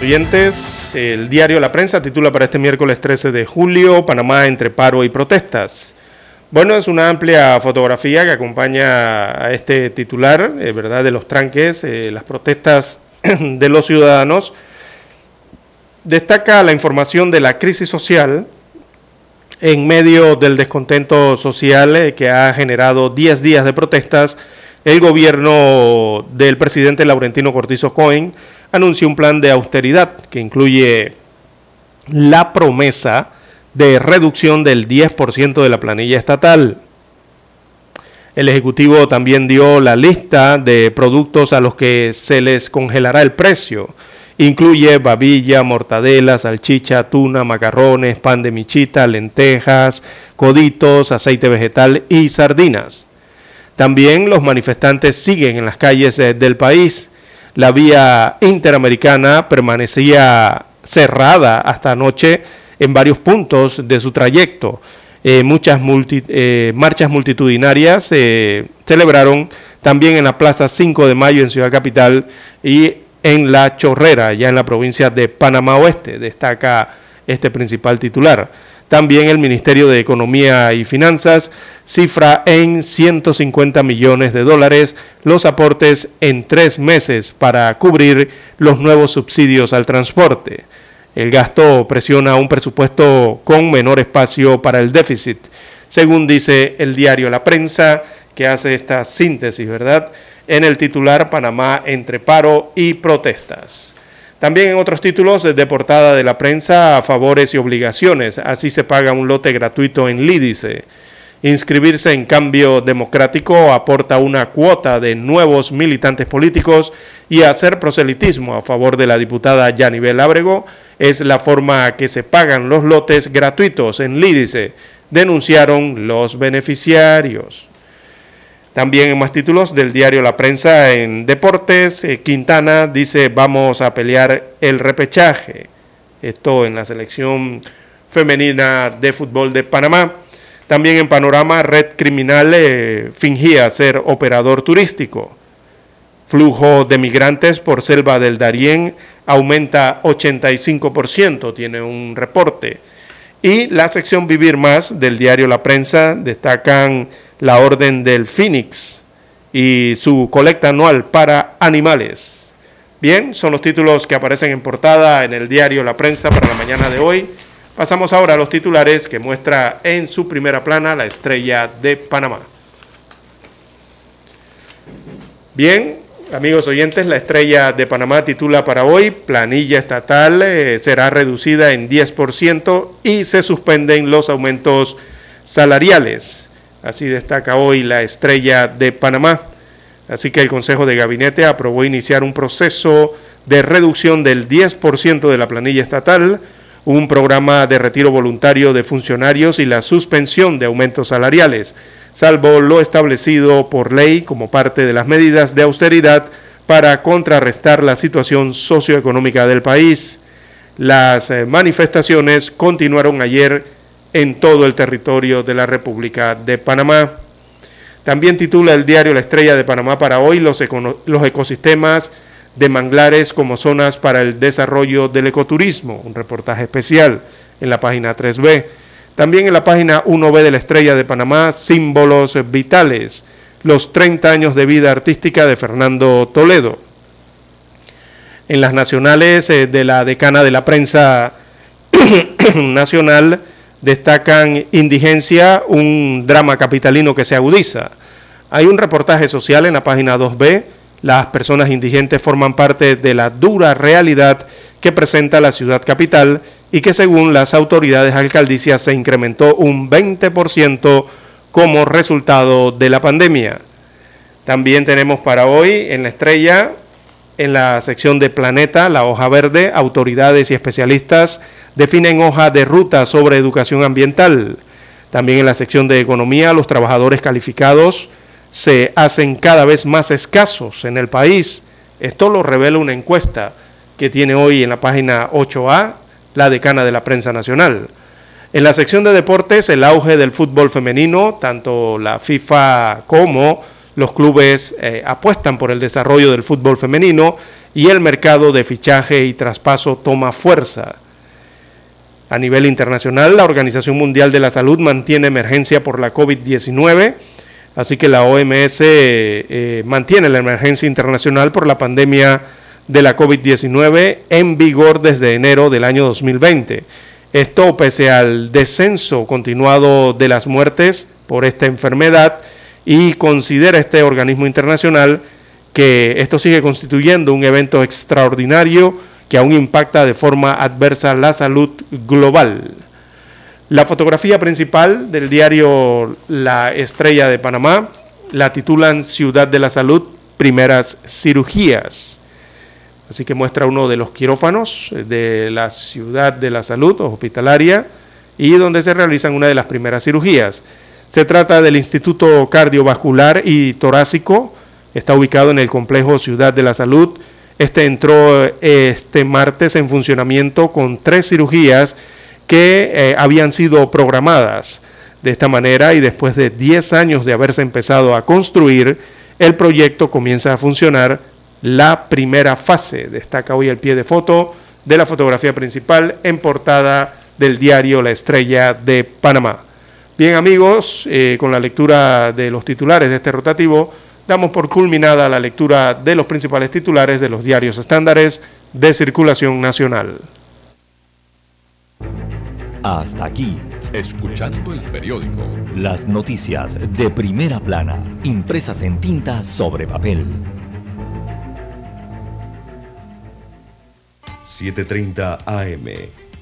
El diario La Prensa titula para este miércoles 13 de julio, Panamá entre paro y protestas. Bueno, es una amplia fotografía que acompaña a este titular, eh, ¿verdad?, de los tranques, eh, las protestas [CLEARS THROAT] de los ciudadanos. Destaca la información de la crisis social en medio del descontento social eh, que ha generado 10 días de protestas. El gobierno del presidente Laurentino Cortizo Cohen anunció un plan de austeridad que incluye la promesa de reducción del 10% de la planilla estatal. El Ejecutivo también dio la lista de productos a los que se les congelará el precio. Incluye babilla, mortadela, salchicha, tuna, macarrones, pan de michita, lentejas, coditos, aceite vegetal y sardinas. También los manifestantes siguen en las calles eh, del país la vía interamericana permanecía cerrada hasta anoche en varios puntos de su trayecto. Eh, muchas eh, marchas multitudinarias se celebraron también en la Plaza 5 de Mayo en Ciudad Capital y en La Chorrera, ya en la provincia de Panamá Oeste, destaca este principal titular. También el Ministerio de Economía y Finanzas cifra en 150 millones de dólares los aportes en tres meses para cubrir los nuevos subsidios al transporte. El gasto presiona un presupuesto con menor espacio para el déficit, según dice el diario La Prensa, que hace esta síntesis, ¿verdad? En el titular Panamá entre paro y protestas. También en otros títulos de portada de la prensa, favores y obligaciones. Así se paga un lote gratuito en Lídice. Inscribirse en cambio democrático aporta una cuota de nuevos militantes políticos y hacer proselitismo a favor de la diputada Yanibel Ábrego es la forma que se pagan los lotes gratuitos en Lídice, denunciaron los beneficiarios. También en más títulos del diario La Prensa en Deportes, eh, Quintana dice vamos a pelear el repechaje. Esto en la selección femenina de fútbol de Panamá. También en Panorama, Red Criminal eh, fingía ser operador turístico. Flujo de migrantes por Selva del Darién aumenta 85%, tiene un reporte. Y la sección Vivir Más del diario La Prensa destacan la Orden del Phoenix y su colecta anual para animales. Bien, son los títulos que aparecen en portada en el diario La Prensa para la mañana de hoy. Pasamos ahora a los titulares que muestra en su primera plana la estrella de Panamá. Bien, Amigos oyentes, la estrella de Panamá titula para hoy, planilla estatal eh, será reducida en 10% y se suspenden los aumentos salariales. Así destaca hoy la estrella de Panamá. Así que el Consejo de Gabinete aprobó iniciar un proceso de reducción del 10% de la planilla estatal, un programa de retiro voluntario de funcionarios y la suspensión de aumentos salariales salvo lo establecido por ley como parte de las medidas de austeridad para contrarrestar la situación socioeconómica del país. Las eh, manifestaciones continuaron ayer en todo el territorio de la República de Panamá. También titula el diario La Estrella de Panamá para hoy los, ecosistemas de manglares como zonas para el desarrollo del ecoturismo, un reportaje especial en la página 3B. También en la página 1B de la Estrella de Panamá, símbolos vitales, los 30 años de vida artística de Fernando Toledo. En las nacionales eh, de la decana de la prensa [COUGHS] nacional destacan indigencia, un drama capitalino que se agudiza. Hay un reportaje social en la página 2B. Las personas indigentes forman parte de la dura realidad que presenta la ciudad capital y que según las autoridades alcaldicias se incrementó un 20% como resultado de la pandemia. También tenemos para hoy en la estrella, en la sección de Planeta, la hoja verde, autoridades y especialistas definen hoja de ruta sobre educación ambiental. También en la sección de Economía, los trabajadores calificados se hacen cada vez más escasos en el país. Esto lo revela una encuesta que tiene hoy en la página 8A la decana de la prensa nacional. En la sección de deportes, el auge del fútbol femenino, tanto la FIFA como los clubes eh, apuestan por el desarrollo del fútbol femenino y el mercado de fichaje y traspaso toma fuerza. A nivel internacional, la Organización Mundial de la Salud mantiene emergencia por la COVID-19, así que la OMS eh, mantiene la emergencia internacional por la pandemia de la COVID-19 en vigor desde enero del año 2020. Esto pese al descenso continuado de las muertes por esta enfermedad y considera este organismo internacional que esto sigue constituyendo un evento extraordinario que aún impacta de forma adversa la salud global. La fotografía principal del diario La Estrella de Panamá la titulan Ciudad de la Salud, primeras cirugías. Así que muestra uno de los quirófanos de la ciudad de la salud hospitalaria y donde se realizan una de las primeras cirugías. Se trata del Instituto Cardiovascular y Torácico, está ubicado en el complejo Ciudad de la Salud. Este entró eh, este martes en funcionamiento con tres cirugías que eh, habían sido programadas. De esta manera, y después de 10 años de haberse empezado a construir, el proyecto comienza a funcionar la primera fase. Destaca hoy el pie de foto de la fotografía principal en portada del diario La Estrella de Panamá. Bien amigos, eh, con la lectura de los titulares de este rotativo, damos por culminada la lectura de los principales titulares de los diarios estándares de circulación nacional. Hasta aquí. Escuchando el periódico. Las noticias de primera plana, impresas en tinta sobre papel. 7.30 AM.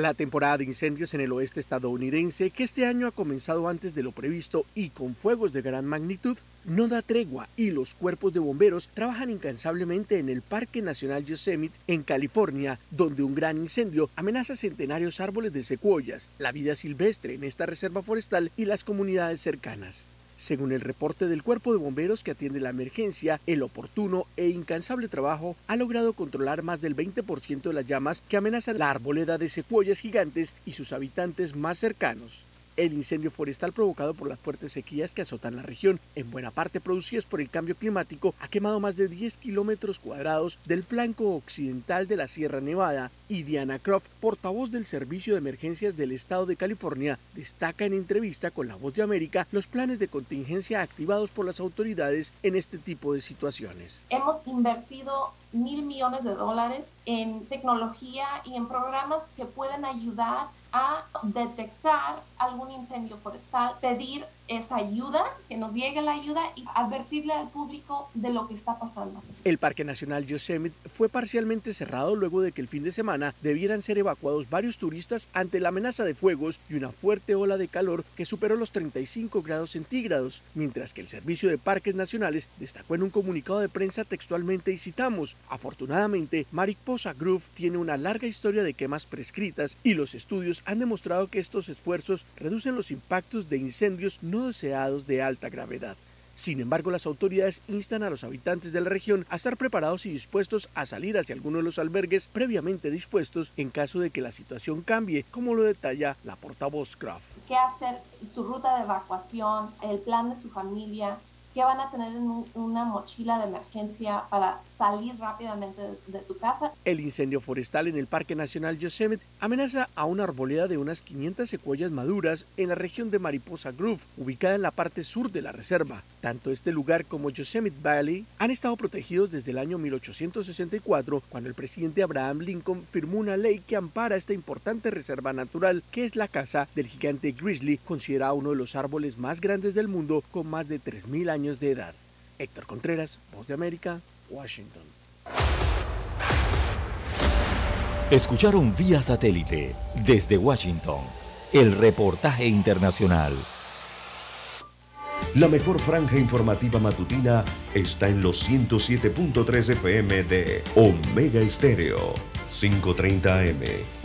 La temporada de incendios en el oeste estadounidense, que este año ha comenzado antes de lo previsto y con fuegos de gran magnitud, no da tregua y los cuerpos de bomberos trabajan incansablemente en el Parque Nacional Yosemite en California, donde un gran incendio amenaza centenarios árboles de secuoyas, la vida silvestre en esta reserva forestal y las comunidades cercanas. Según el reporte del cuerpo de bomberos que atiende la emergencia, el oportuno e incansable trabajo ha logrado controlar más del 20% de las llamas que amenazan la arboleda de secuoyas gigantes y sus habitantes más cercanos. El incendio forestal provocado por las fuertes sequías que azotan la región, en buena parte producidas por el cambio climático, ha quemado más de 10 kilómetros cuadrados del flanco occidental de la Sierra Nevada y Diana Croft, portavoz del Servicio de Emergencias del Estado de California, destaca en entrevista con La Voz de América los planes de contingencia activados por las autoridades en este tipo de situaciones. Hemos invertido mil millones de dólares en tecnología y en programas que pueden ayudar a detectar algún incendio forestal, pedir esa ayuda, que nos llegue la ayuda y advertirle al público de lo que está pasando. El Parque Nacional Yosemite fue parcialmente cerrado luego de que el fin de semana debieran ser evacuados varios turistas ante la amenaza de fuegos y una fuerte ola de calor que superó los 35 grados centígrados, mientras que el Servicio de Parques Nacionales destacó en un comunicado de prensa textualmente y citamos, afortunadamente Mariposa Grove tiene una larga historia de quemas prescritas y los estudios han demostrado que estos esfuerzos reducen los impactos de incendios no deseados de alta gravedad. Sin embargo, las autoridades instan a los habitantes de la región a estar preparados y dispuestos a salir hacia alguno de los albergues previamente dispuestos en caso de que la situación cambie, como lo detalla la portavoz Kraft. ¿Qué hacer? Su ruta de evacuación, el plan de su familia, qué van a tener en una mochila de emergencia para salir rápidamente de, tu casa. El incendio forestal en el Parque Nacional Yosemite amenaza a una arboleda de unas 500 secuoyas maduras en la región de Mariposa Grove, ubicada en la parte sur de la reserva. Tanto este lugar como Yosemite Valley han estado protegidos desde el año 1864, cuando el presidente Abraham Lincoln firmó una ley que ampara esta importante reserva natural, que es la casa del gigante grizzly, considerado uno de los árboles más grandes del mundo con más de 3.000 años de edad. Héctor Contreras, Voz de América, Washington. Escucharon vía satélite desde Washington el reportaje internacional. La mejor franja informativa matutina está en los 107.3 FM de Omega Estéreo, 530 AM.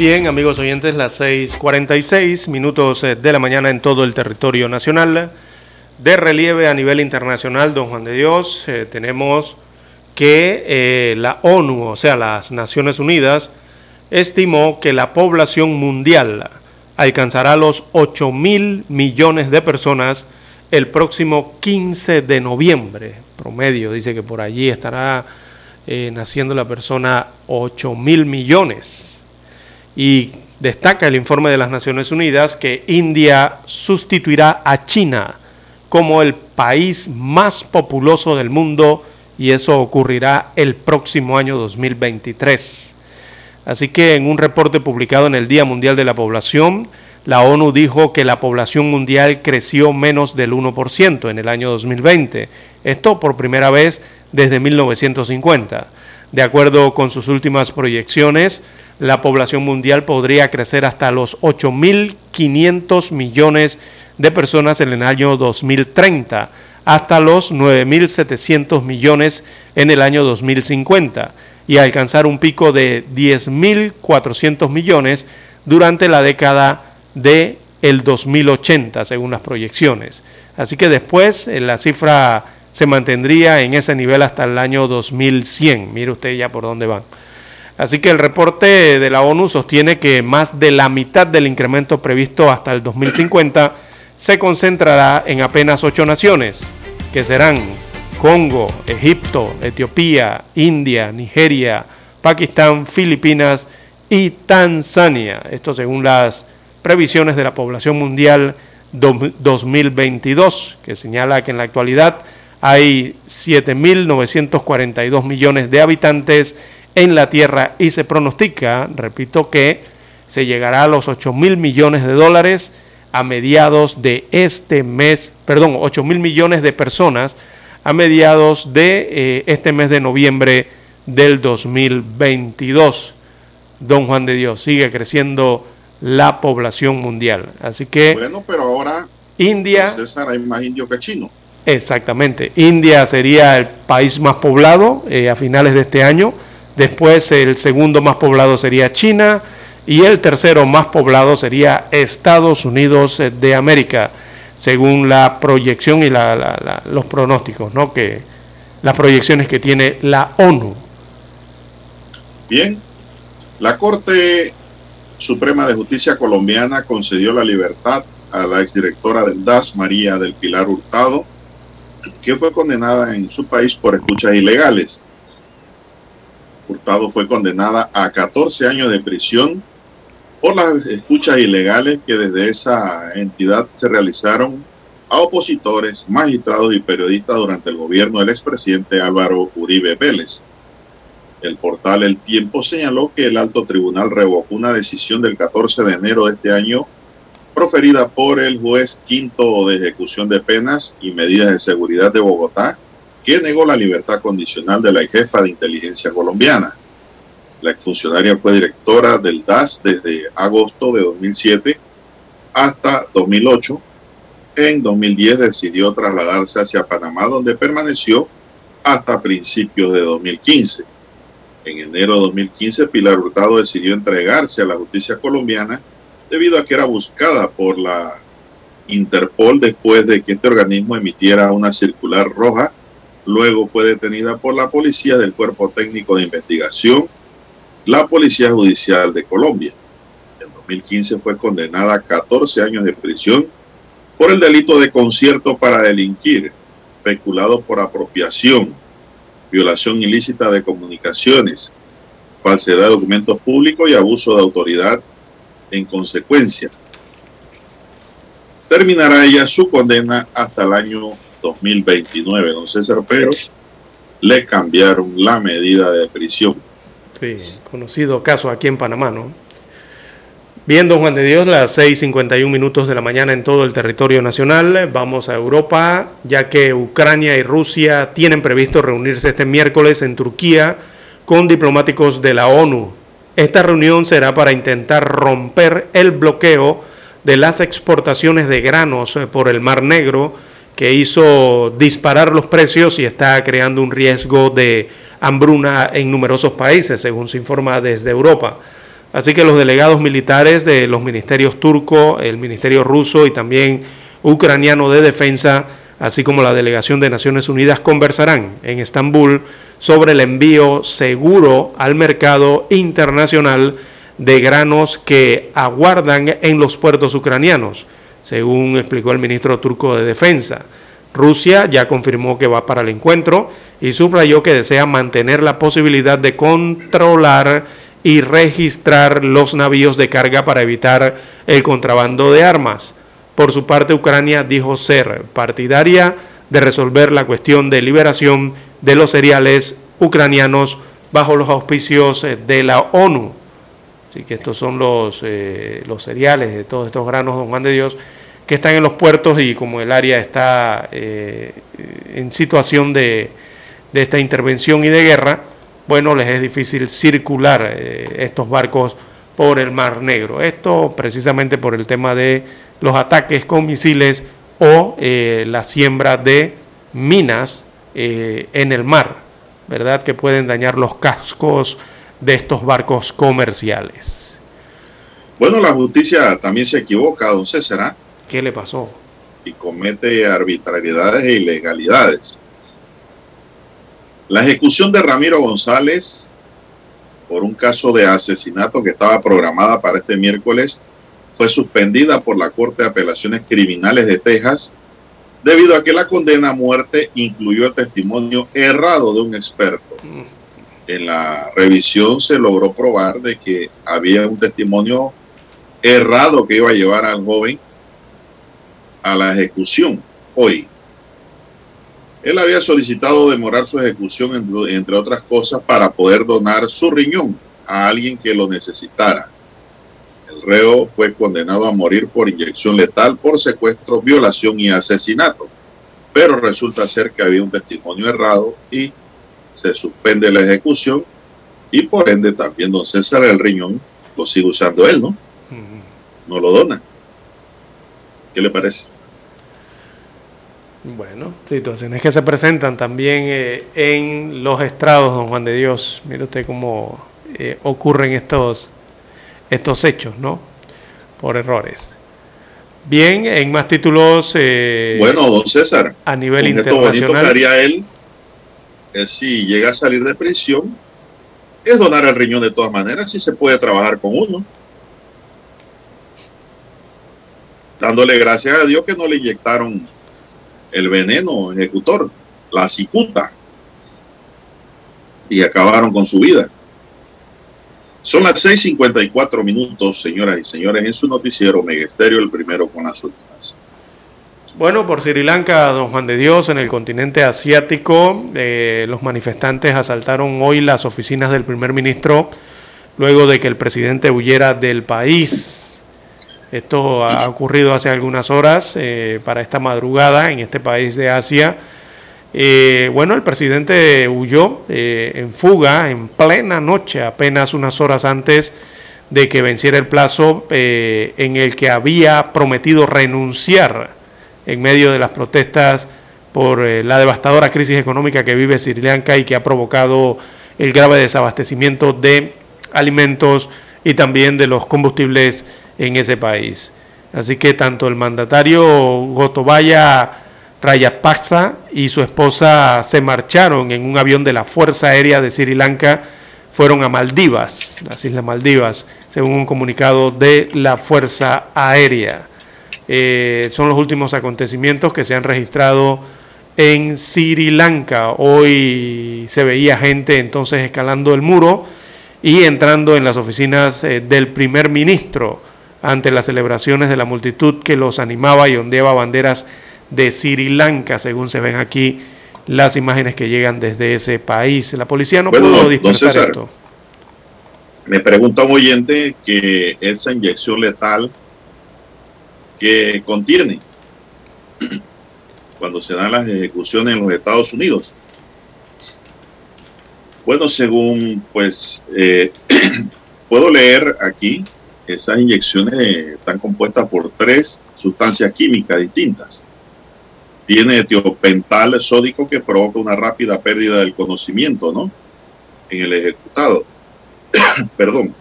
Bien, amigos oyentes, las 6:46 minutos eh, de la mañana en todo el territorio nacional. De relieve a nivel internacional, don Juan de Dios, eh, tenemos que eh, la ONU, o sea, las Naciones Unidas, estimó que la población mundial alcanzará los 8 mil millones de personas el próximo 15 de noviembre. Promedio, dice que por allí estará naciendo la persona 8 mil millones y destaca el informe de las Naciones Unidas que India sustituirá a China como el país más populoso del mundo y eso ocurrirá el próximo año 2023. Así que en un reporte publicado en el Día Mundial de la Población, la ONU dijo que la población mundial creció menos del 1% en el año 2020. Esto por primera vez desde 1950. De acuerdo con sus últimas proyecciones, la población mundial podría crecer hasta los 8.500 millones de personas en el año 2030, hasta los 9.700 millones en el año 2050 y alcanzar un pico de 10.400 millones durante la década de el 2080, según las proyecciones. Así que después eh, la cifra se mantendría en ese nivel hasta el año 2100. Mire usted ya por dónde van. Así que el reporte de la ONU sostiene que más de la mitad del incremento previsto hasta el 2050 se concentrará en apenas ocho naciones, que serán Congo, Egipto, Etiopía, India, Nigeria, Pakistán, Filipinas y Tanzania. Esto según las previsiones de la población mundial 2022, que señala que en la actualidad hay 7.942 millones de habitantes en la tierra y se pronostica, repito, que se llegará a los 8 mil millones de dólares a mediados de este mes, perdón, 8 mil millones de personas a mediados de eh, este mes de noviembre del 2022. Don Juan de Dios, sigue creciendo la población mundial. Así que... Bueno, pero ahora... India... César, hay más indio que chino. Exactamente. India sería el país más poblado eh, a finales de este año Después el segundo más poblado sería China y el tercero más poblado sería Estados Unidos de América, según la proyección y los pronósticos, ¿no? que las proyecciones que tiene la ONU. Bien, la Corte Suprema de Justicia colombiana concedió la libertad a la exdirectora del DAS, María del Pilar Hurtado, que fue condenada en su país por escuchas ilegales. Hurtado fue condenada a 14 años de prisión por las escuchas ilegales que desde esa entidad se realizaron a opositores, magistrados y periodistas durante el gobierno del expresidente Álvaro Uribe Vélez. El portal El Tiempo señaló que el alto tribunal revocó una decisión del 14 de enero de este año proferida por el juez quinto de ejecución de penas y medidas de seguridad de Bogotá, que negó la libertad condicional de la jefa de inteligencia colombiana. La exfuncionaria fue directora del DAS desde agosto de 2007 hasta 2008. En 2010 decidió trasladarse hacia Panamá, donde permaneció hasta principios de 2015. En enero de 2015, Pilar Hurtado decidió entregarse a la justicia colombiana debido a que era buscada por la Interpol después de que este organismo emitiera una circular roja. Luego fue detenida por la policía del Cuerpo Técnico de Investigación, la Policía Judicial de Colombia. En 2015 fue condenada a 14 años de prisión por el delito de concierto para delinquir, especulado por apropiación, violación ilícita de comunicaciones, falsedad de documentos públicos y abuso de autoridad en consecuencia. Terminará ella su condena hasta el año 2029, don César, pero le cambiaron la medida de prisión. Sí, conocido caso aquí en Panamá, ¿no? Bien, don Juan de Dios, las 6.51 minutos de la mañana en todo el territorio nacional. Vamos a Europa, ya que Ucrania y Rusia tienen previsto reunirse este miércoles en Turquía con diplomáticos de la ONU. Esta reunión será para intentar romper el bloqueo de las exportaciones de granos por el Mar Negro, que hizo disparar los precios y está creando un riesgo de hambruna en numerosos países, según se informa desde Europa. Así que los delegados militares de los ministerios turco, el ministerio ruso y también ucraniano de defensa, así como la delegación de Naciones Unidas, conversarán en Estambul sobre el envío seguro al mercado internacional de granos que aguardan en los puertos ucranianos, según explicó el ministro turco de Defensa. Rusia ya confirmó que va para el encuentro y subrayó que desea mantener la posibilidad de controlar y registrar los navíos de carga para evitar el contrabando de armas. Por su parte, Ucrania dijo ser partidaria de resolver la cuestión de liberación de los cereales ucranianos bajo los auspicios de la ONU. Así que estos son los, eh, los cereales de todos estos granos, don Juan de Dios, que están en los puertos y como el área está eh, en situación de, de, esta intervención y de guerra, bueno, les es difícil circular eh, estos barcos por el Mar Negro. Esto precisamente por el tema de los ataques con misiles o la siembra de minas en el mar, ¿verdad? Que pueden dañar los cascos de estos barcos comerciales. Bueno, la justicia también se equivoca, don César. ¿ah? ¿Qué le pasó? Y comete arbitrariedades e ilegalidades. La ejecución de Ramiro González por un caso de asesinato que estaba programada para este miércoles fue suspendida por la Corte de Apelaciones Criminales de Texas debido a que la condena a muerte incluyó el testimonio errado de un experto. Mm en la revisión se logró probar de que había un testimonio errado que iba a llevar al joven a la ejecución hoy. Él había solicitado demorar su ejecución, entre otras cosas, para poder donar su riñón a alguien que lo necesitara. El reo fue condenado a morir por inyección letal, por secuestro, violación y asesinato. Pero resulta ser que había un testimonio errado y se suspende la ejecución y por ende también don César el riñón lo sigue usando él, ¿no? No lo dona. ¿Qué le parece? Bueno, situaciones que se presentan también eh, en los estrados, don Juan de Dios. Mire usted cómo eh, ocurren estos, estos hechos, ¿no? Por errores. Bien, en más títulos. Eh, bueno, don César. A nivel internacional. él si llega a salir de prisión, es donar el riñón de todas maneras, si se puede trabajar con uno. Dándole gracias a Dios que no le inyectaron el veneno ejecutor, la cicuta, y acabaron con su vida. Son las 6:54 minutos, señoras y señores, en su noticiero Megesterio, el primero con las últimas. Bueno, por Sri Lanka, don Juan de Dios, en el continente asiático, eh, los manifestantes asaltaron hoy las oficinas del primer ministro luego de que el presidente huyera del país. Esto ha ocurrido hace algunas horas eh, para esta madrugada en este país de Asia. Eh, bueno, el presidente huyó en fuga en plena noche, apenas unas horas antes de que venciera el plazo en el que había prometido renunciar en medio de las protestas por eh, la devastadora crisis económica que vive Sri Lanka y que ha provocado el grave desabastecimiento de alimentos y también de los combustibles en ese país. Así que tanto el mandatario Gotobaya Rayapaksa y su esposa se marcharon en un avión de la Fuerza Aérea de Sri Lanka, fueron a Maldivas, las Islas Maldivas, según un comunicado de la Fuerza Aérea. Eh, son los últimos acontecimientos que se han registrado en Sri Lanka. Hoy se veía gente entonces escalando el muro y entrando en las oficinas eh, del primer ministro ante las celebraciones de la multitud que los animaba y ondeaba banderas de Sri Lanka, según se ven aquí las imágenes que llegan desde ese país. La policía no pudo dispersar esto. Me pregunta un oyente que esa inyección letal que contiene cuando se dan las ejecuciones en los Estados Unidos. Bueno, según pues eh, [CLEARS THROAT] puedo leer aquí, esas inyecciones están compuestas por tres sustancias químicas distintas. Tiene tiopental sódico que provoca una rápida pérdida del conocimiento, ¿no? En el ejecutado. [CLEARS THROAT] Perdón.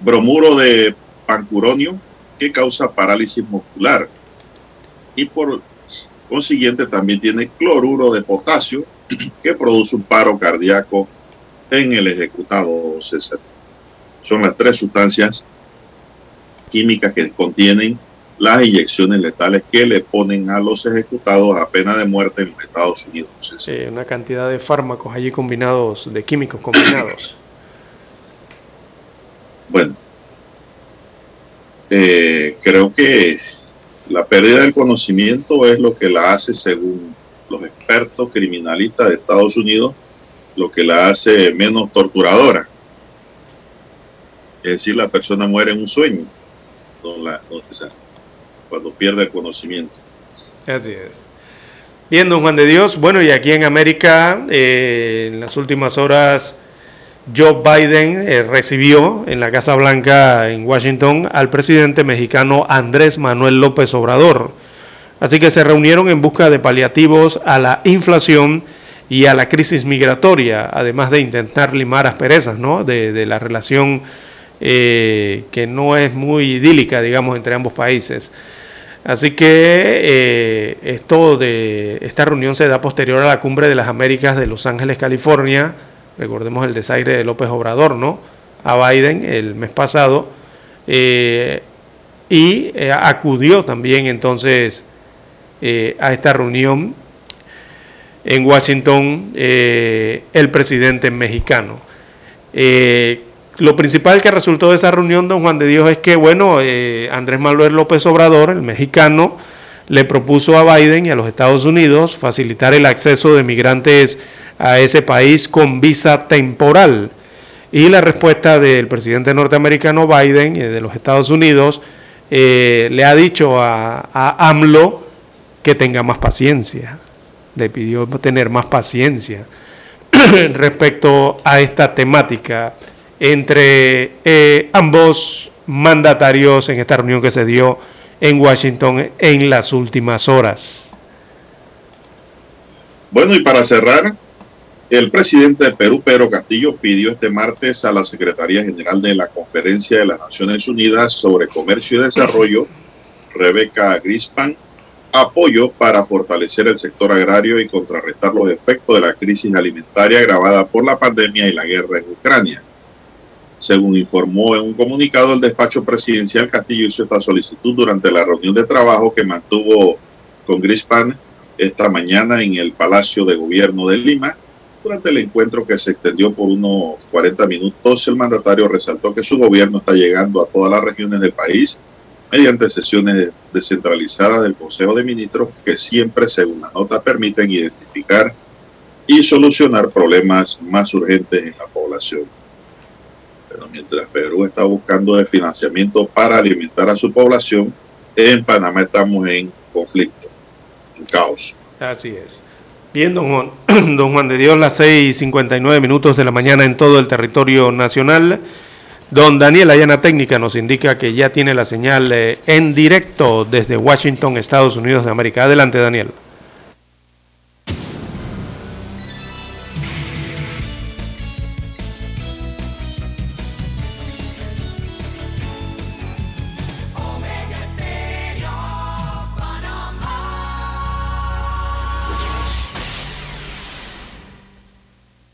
Bromuro de pancuronio que causa parálisis muscular. Y por consiguiente también tiene cloruro de potasio [CLEARS THROAT] que produce un paro cardíaco en el ejecutado César. Son las tres sustancias químicas que contienen las inyecciones letales que le ponen a los ejecutados a pena de muerte en los Estados Unidos. Sí, una cantidad de fármacos allí combinados, de químicos combinados. bueno, eh, creo que la pérdida del conocimiento es lo que la hace, según los expertos criminalistas de Estados Unidos, lo que la hace menos torturadora. Es decir, la persona muere en un sueño cuando pierde el conocimiento. Así es. Bien, don Juan de Dios. Bueno, y aquí en América, eh, en las últimas horas, Joe Biden eh, recibió en la Casa Blanca en Washington al presidente mexicano Andrés Manuel López Obrador. Así que se reunieron en busca de paliativos a la inflación y a la crisis migratoria, además de intentar limar asperezas ¿no? de, la relación eh, que no es muy idílica, digamos, entre ambos países. Así que eh, esto de esta reunión se da posterior a la cumbre de las Américas de Los Ángeles, California. Recordemos el desaire de López Obrador, ¿no? A Biden el mes pasado. Eh, y acudió también entonces a esta reunión en Washington eh, el presidente mexicano. Eh, lo principal que resultó de esa reunión, don Juan de Dios, es que, bueno, eh, Andrés Manuel López Obrador, el mexicano, le propuso a Biden y a los Estados Unidos facilitar el acceso de migrantes a ese país con visa temporal. Y la respuesta del presidente norteamericano Biden y de los Estados Unidos le ha dicho a, a AMLO que tenga más paciencia le pidió tener más paciencia [CLEARS THROAT] respecto a esta temática entre eh, ambos mandatarios en esta reunión que se dio en Washington en las últimas horas. Bueno, y para cerrar, el presidente de Perú, Pedro Castillo, pidió este martes a la Secretaría General de la Conferencia de las Naciones Unidas sobre Comercio y Desarrollo, Rebeca Grispan, apoyo para fortalecer el sector agrario y contrarrestar los efectos de la crisis alimentaria agravada por la pandemia y la guerra en Ucrania. Según informó en un comunicado el despacho presidencial, Castillo hizo esta solicitud durante la reunión de trabajo que mantuvo con Grispan esta mañana en el Palacio de Gobierno de Lima. Durante el encuentro que se extendió por unos 40 minutos, el mandatario resaltó que su gobierno está llegando a todas las regiones del país mediante sesiones descentralizadas del Consejo de Ministros que siempre, según la nota, permiten identificar y solucionar problemas más urgentes en la población. Pero mientras Perú está buscando el financiamiento para alimentar a su población, en Panamá estamos en conflicto, en caos. Así es. Bien, don Juan, [CLEARS THROAT] don Juan de Dios, las 6.59 minutos de la mañana en todo el territorio nacional. Don Daniel Ayana Técnica nos indica que ya tiene la señal eh, en directo desde Washington, Estados Unidos de América. Adelante, Daniel.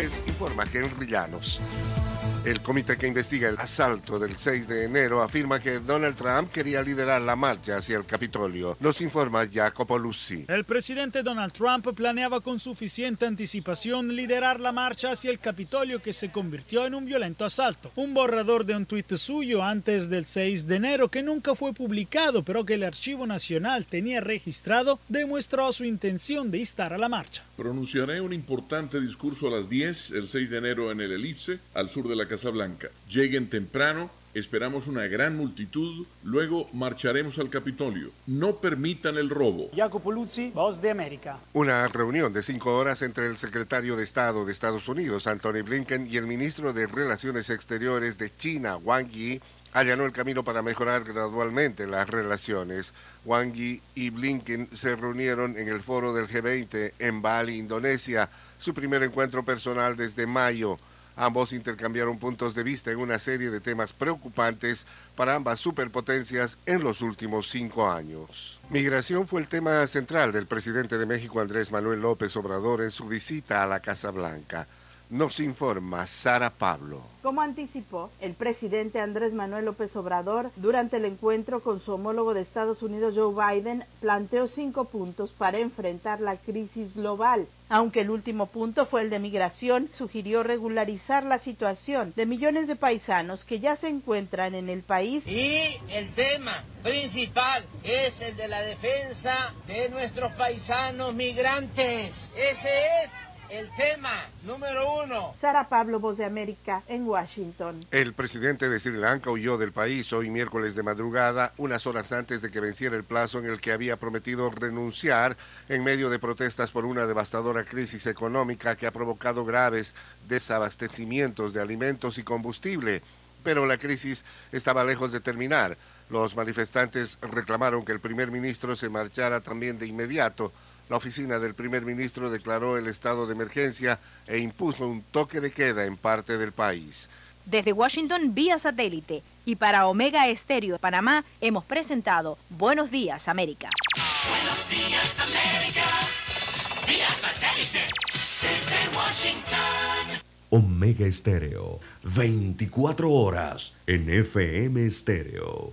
Informa Henry Llanos. El comité que investiga el asalto del 6 de enero afirma que Donald Trump quería liderar la marcha hacia el Capitolio. Nos informa Jacopo Lucy. El presidente Donald Trump planeaba con suficiente anticipación liderar la marcha hacia el Capitolio que se convirtió en un violento asalto. Un borrador de un tuit suyo antes del 6 de enero que nunca fue publicado pero que el Archivo Nacional tenía registrado demostró su intención de instar a la marcha. Pronunciaré un importante discurso a las 10 el 6 de enero en el Elipse, al sur de la Casa Blanca. Lleguen temprano, esperamos una gran multitud, luego marcharemos al Capitolio. No permitan el robo. Jacopo Luzzi, Voz de América. Una reunión de cinco horas entre el secretario de Estado de Estados Unidos, Anthony Blinken, y el ministro de Relaciones Exteriores de China, Wang Yi, allanó el camino para mejorar gradualmente las relaciones. Wang Yi y Blinken se reunieron en el foro del G20 en Bali, Indonesia, su primer encuentro personal desde mayo. Ambos intercambiaron puntos de vista en una serie de temas preocupantes para ambas superpotencias en los últimos cinco años. Migración fue el tema central del presidente de México Andrés Manuel López Obrador en su visita a la Casa Blanca. Nos informa Sara Pablo. Como anticipó el presidente Andrés Manuel López Obrador, durante el encuentro con su homólogo de Estados Unidos Joe Biden, planteó cinco puntos para enfrentar la crisis global. Aunque el último punto fue el de migración, sugirió regularizar la situación de millones de paisanos que ya se encuentran en el país. Y el tema principal es el de la defensa de nuestros paisanos migrantes. Ese es el tema número uno. Sara Pablo, Voz de América, en Washington. El presidente de Sri Lanka huyó del país hoy miércoles de madrugada, unas horas antes de que venciera el plazo en el que había prometido renunciar en medio de protestas por una devastadora crisis económica que ha provocado graves desabastecimientos de alimentos y combustible. Pero la crisis estaba lejos de terminar. Los manifestantes reclamaron que el primer ministro se marchara también de inmediato la oficina del primer ministro declaró el estado de emergencia e impuso un toque de queda en parte del país. Desde Washington vía satélite y para Omega Estéreo de Panamá hemos presentado Buenos Días América. Buenos Días América, vía satélite desde Washington. Omega Estéreo, 24 horas en FM Estéreo.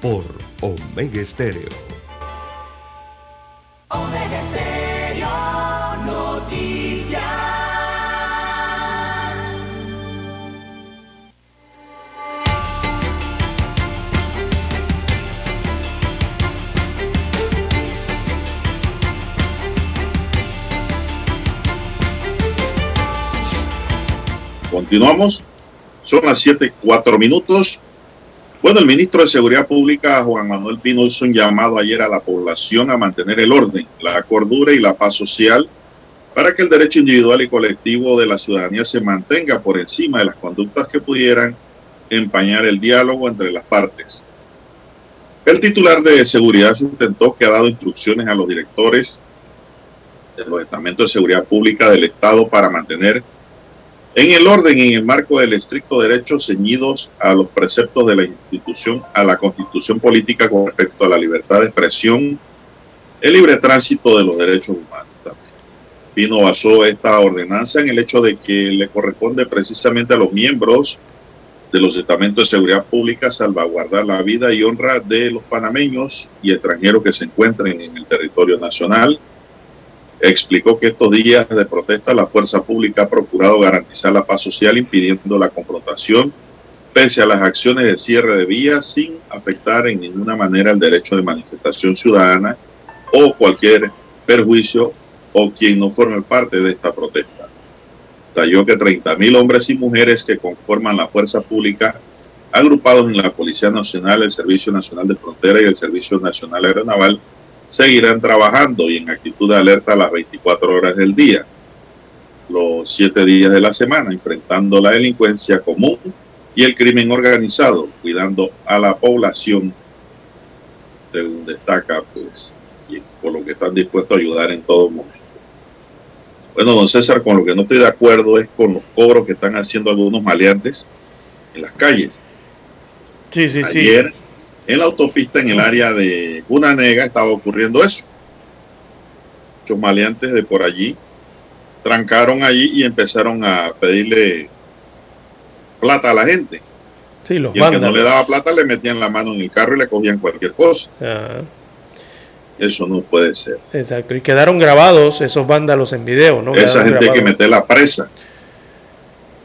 por Omega Estéreo. Omega Estéreo Noticias. Continuamos. Son las 7, 4 minutos. Bueno, el ministro de Seguridad Pública, Juan Manuel Pino, hizo un llamado ayer a la población a mantener el orden, la cordura y la paz social para que el derecho individual y colectivo de la ciudadanía se mantenga por encima de las conductas que pudieran empañar el diálogo entre las partes. El titular de seguridad sustentó que ha dado instrucciones a los directores de los estamentos de seguridad pública del Estado para mantener en el orden y en el marco del estricto derecho ceñidos a los preceptos de la institución, a la constitución política con respecto a la libertad de expresión, el libre tránsito de los derechos humanos. También. Pino basó esta ordenanza en el hecho de que le corresponde precisamente a los miembros de los estamentos de seguridad pública salvaguardar la vida y honra de los panameños y extranjeros que se encuentren en el territorio nacional, explicó que estos días de protesta la fuerza pública ha procurado garantizar la paz social impidiendo la confrontación pese a las acciones de cierre de vías sin afectar en ninguna manera el derecho de manifestación ciudadana o cualquier perjuicio o quien no forme parte de esta protesta. Detalló que 30.000 hombres y mujeres que conforman la fuerza pública agrupados en la Policía Nacional, el Servicio Nacional de Frontera y el Servicio Nacional Aeronaval seguirán trabajando y en actitud de alerta las 24 horas del día, los 7 días de la semana, enfrentando la delincuencia común y el crimen organizado, cuidando a la población, según destaca, pues, y por lo que están dispuestos a ayudar en todo momento. Bueno, don César, con lo que no estoy de acuerdo es con los cobros que están haciendo algunos maleantes en las calles. Sí, sí, Ayer, en la autopista en el área de Gunanega estaba ocurriendo eso. Muchos maleantes de por allí trancaron allí y empezaron a pedirle plata a la gente. Sí, los y el que no le daba plata le metían la mano en el carro y le cogían cualquier cosa. Ah, Eso no puede ser. exacto. Y quedaron grabados esos vándalos en video, ¿no? Esa Quedaron gente hay que grabados. meterla presa.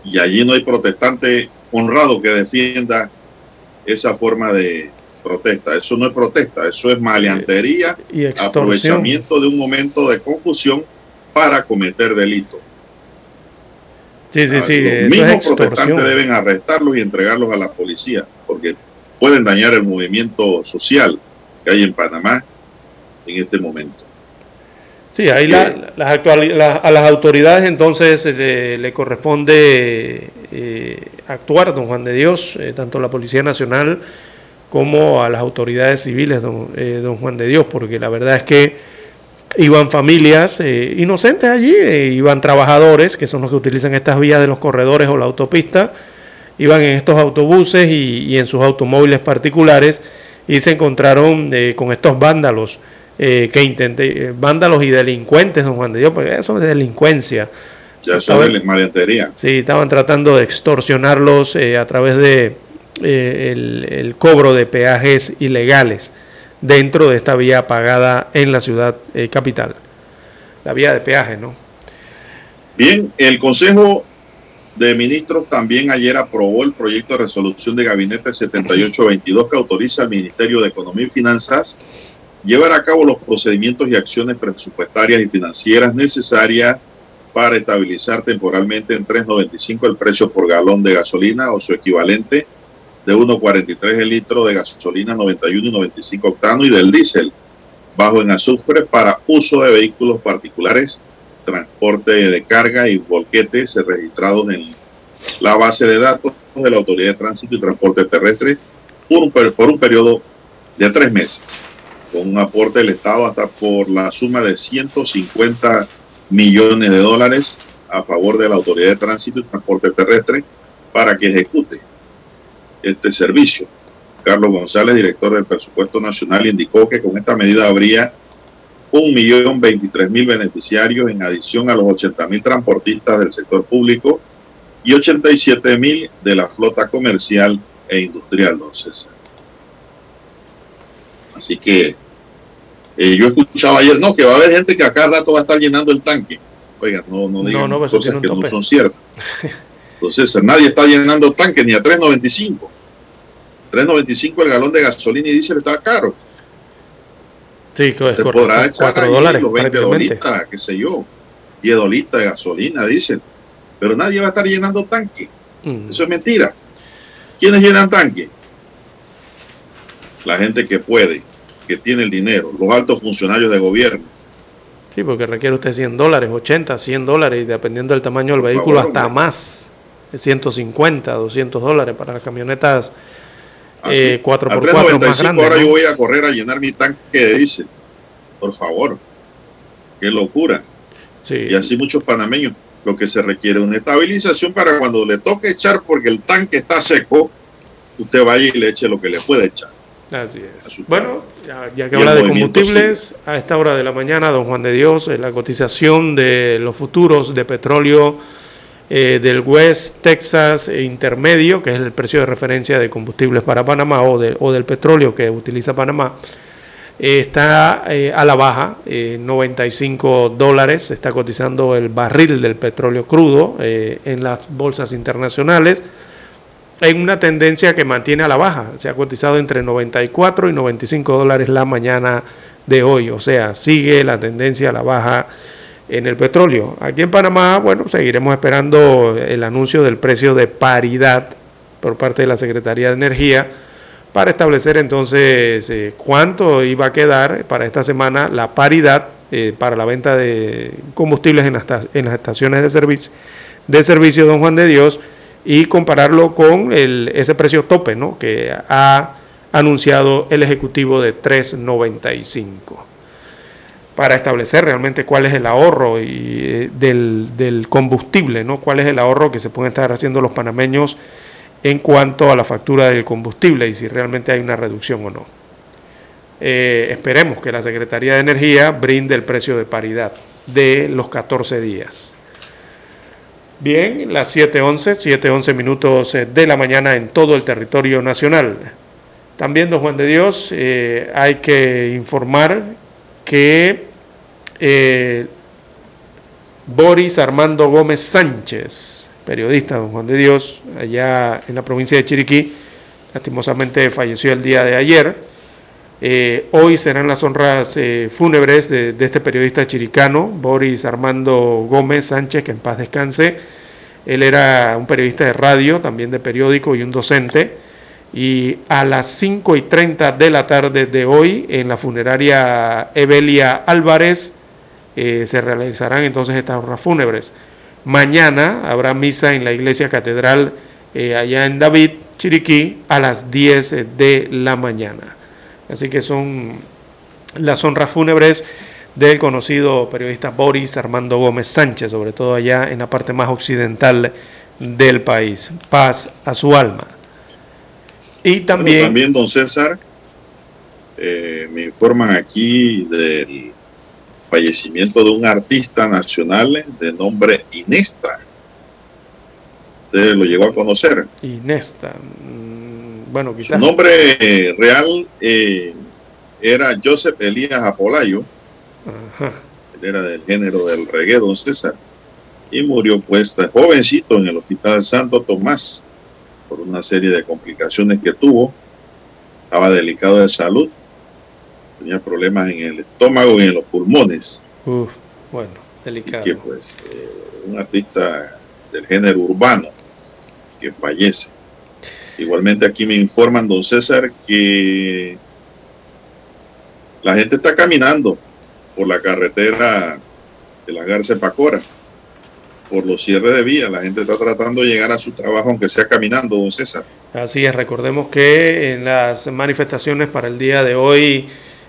Y allí no hay protestante honrado que defienda esa forma de protesta. Eso no es protesta, eso es maleantería, Y aprovechamiento de un momento de confusión para cometer delito. Sí, sí, sí. Los es mismos extorsión. protestantes deben arrestarlos y entregarlos a la policía, porque pueden dañar el movimiento social que hay en Panamá en este momento. Sí, ahí la- las la- a las autoridades entonces le, le corresponde eh, actuar, don Juan de Dios, eh, tanto la Policía Nacional como a las autoridades civiles, don, eh, don Juan de Dios, porque la verdad es que iban familias eh, inocentes allí, eh, iban trabajadores, que son los que utilizan estas vías de los corredores o la autopista, iban en estos autobuses y, y en sus automóviles particulares y se encontraron con estos vándalos que intenté, vándalos y delincuentes, don Juan de Dios, porque eso es delincuencia. Ya eso Estaban- es. Sí, estaban tratando de extorsionarlos a través de eh, el, cobro de peajes ilegales dentro de esta vía pagada en la ciudad eh, capital. La vía de peaje, ¿no? Bien, el Consejo de Ministros también ayer aprobó el proyecto de resolución de Gabinete 7822 que autoriza al Ministerio de Economía y Finanzas llevar a cabo los procedimientos y acciones presupuestarias y financieras necesarias para estabilizar temporalmente en 3.95 el precio por galón de gasolina o su equivalente de 1.43 el litro de gasolina 91 y 95 octano y del diésel bajo en azufre para uso de vehículos particulares transporte de carga y volquetes registrados en la base de datos de la Autoridad de Tránsito y Transporte Terrestre por un, por un periodo de tres meses, con un aporte del Estado hasta por la suma de 150 millones de dólares a favor de la Autoridad de Tránsito y Transporte Terrestre para que ejecute este servicio. Carlos González, director del Presupuesto Nacional, indicó que con esta medida habría un millón veintitrés mil beneficiarios en adición a los 80 mil transportistas del sector público y 87 mil de la flota comercial e industrial, don César. Así que eh, yo escuchaba ayer, no, que va a haber gente que a cada rato va a estar llenando el tanque. Oiga, no, no digan no, eso cosas tiene un que no son ciertas. [LAUGHS] Entonces, nadie está llenando tanque ni a 3.95. 3.95 el galón de gasolina y diésel está caro. Sí, que es Te correcto. podrá echar 4 ahí dólares los 20 prácticamente. dolitas, qué sé yo, 10 dolitas de gasolina, dicen. Pero nadie va a estar llenando tanque. Mm. Eso es mentira. ¿Quiénes llenan tanque? La gente que puede, que tiene el dinero, los altos funcionarios de gobierno. Sí, porque requiere usted 100 dólares, 80, 100 dólares, y dependiendo del tamaño del Por vehículo, favor, hasta hombre. más, de 150, 200 dólares para las camionetas eh, 4x4 a más 3.95 grandes. ahora ¿no? yo voy a correr a llenar mi tanque de diésel. Por favor. Qué locura. Sí. Y así muchos panameños. Lo que se requiere una estabilización para cuando le toque echar porque el tanque está seco, usted vaya y le eche lo que le puede echar. Así es. Bueno, ya, ya que habla de combustibles, a esta hora de la mañana, don Juan de Dios, la cotización de los futuros de petróleo eh, del West Texas intermedio, que es el precio de referencia de combustibles para Panamá o, de- o del petróleo que utiliza Panamá, eh, está eh, a la baja, 95 dólares, está cotizando el barril del petróleo crudo en las bolsas internacionales, en una tendencia que mantiene a la baja, se ha cotizado entre 94 y 95 dólares la mañana de hoy, o sea, sigue la tendencia a la baja en el petróleo. Aquí en Panamá, bueno, seguiremos esperando el anuncio del precio de paridad por parte de la Secretaría de Energía para establecer entonces eh, cuánto iba a quedar para esta semana la paridad eh, para la venta de combustibles en las, en las estaciones de servicio de servicio Don Juan de Dios y compararlo con el, ese precio tope ¿no? que ha anunciado el Ejecutivo de 3.95 para establecer realmente cuál es el ahorro eh, del, combustible, ¿no? cuál es el ahorro que se pueden estar haciendo los panameños en cuanto a la factura del combustible y si realmente hay una reducción o no. Eh, esperemos que la Secretaría de Energía brinde el precio de paridad de los 14 días. Bien, las 7.11, 7.11 minutos eh, de la mañana en todo el territorio nacional. También, don Juan de Dios, hay que informar que Boris Armando Gómez Sánchez, periodista, don Juan de Dios, allá en la provincia de Chiriquí. Lastimosamente falleció el día de ayer. Eh, hoy serán las honras eh, fúnebres de, este periodista chiricano, Boris Armando Gómez Sánchez, que en paz descanse. Él era un periodista de radio, también de periódico y un docente. Y a las 5 y 30 de la tarde de hoy, en la funeraria Evelia Álvarez, eh, se realizarán entonces estas honras fúnebres. Mañana habrá misa en la iglesia catedral eh, allá en David, Chiriquí, a las 10 de la mañana. Así que son las honras fúnebres del conocido periodista Boris Armando Gómez Sánchez, sobre todo allá en la parte más occidental del país. Paz a su alma. Y también... también, don César, eh, me informan aquí del fallecimiento de un artista nacional de nombre Inesta. Usted lo llegó a conocer. Inesta. Mm, bueno, quizás. Su nombre eh, real eh, era Joseph Elías Apolayo. Él era del género del reggae, don César. Y murió pues jovencito en el Hospital Santo Tomás por una serie de complicaciones que tuvo. Estaba delicado de salud tenía problemas en el estómago y en los pulmones. Uf, bueno, delicado. que pues eh, un artista del género urbano que fallece. Igualmente aquí me informan, don César, que la gente está caminando por la carretera de la Garza Pacora, por los cierres de vía. La gente está tratando de llegar a su trabajo, aunque sea caminando, don César. Así es, recordemos que en las manifestaciones para el día de hoy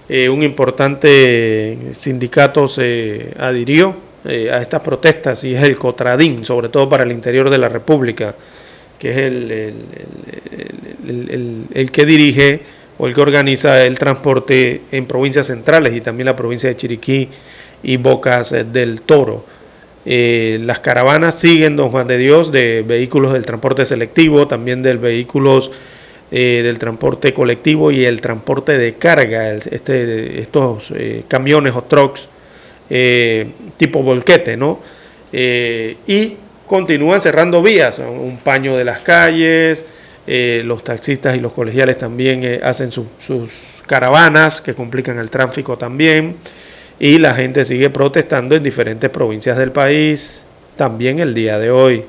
eh, un importante sindicato se adhirió eh, a estas protestas y es el Cotradín, sobre todo para el interior de la República, que es el, el, que dirige o el que organiza el transporte en provincias centrales y también la provincia de Chiriquí y Bocas del Toro. Eh, las caravanas siguen, don Juan de Dios, de vehículos del transporte selectivo, también de vehículos eh, del transporte colectivo y el transporte de carga, este, estos eh, camiones o trucks eh, tipo volquete, ¿no? y continúan cerrando vías, un paño de las calles, los taxistas y los colegiales también hacen sus caravanas que complican el tráfico también, y la gente sigue protestando en diferentes provincias del país, también el día de hoy.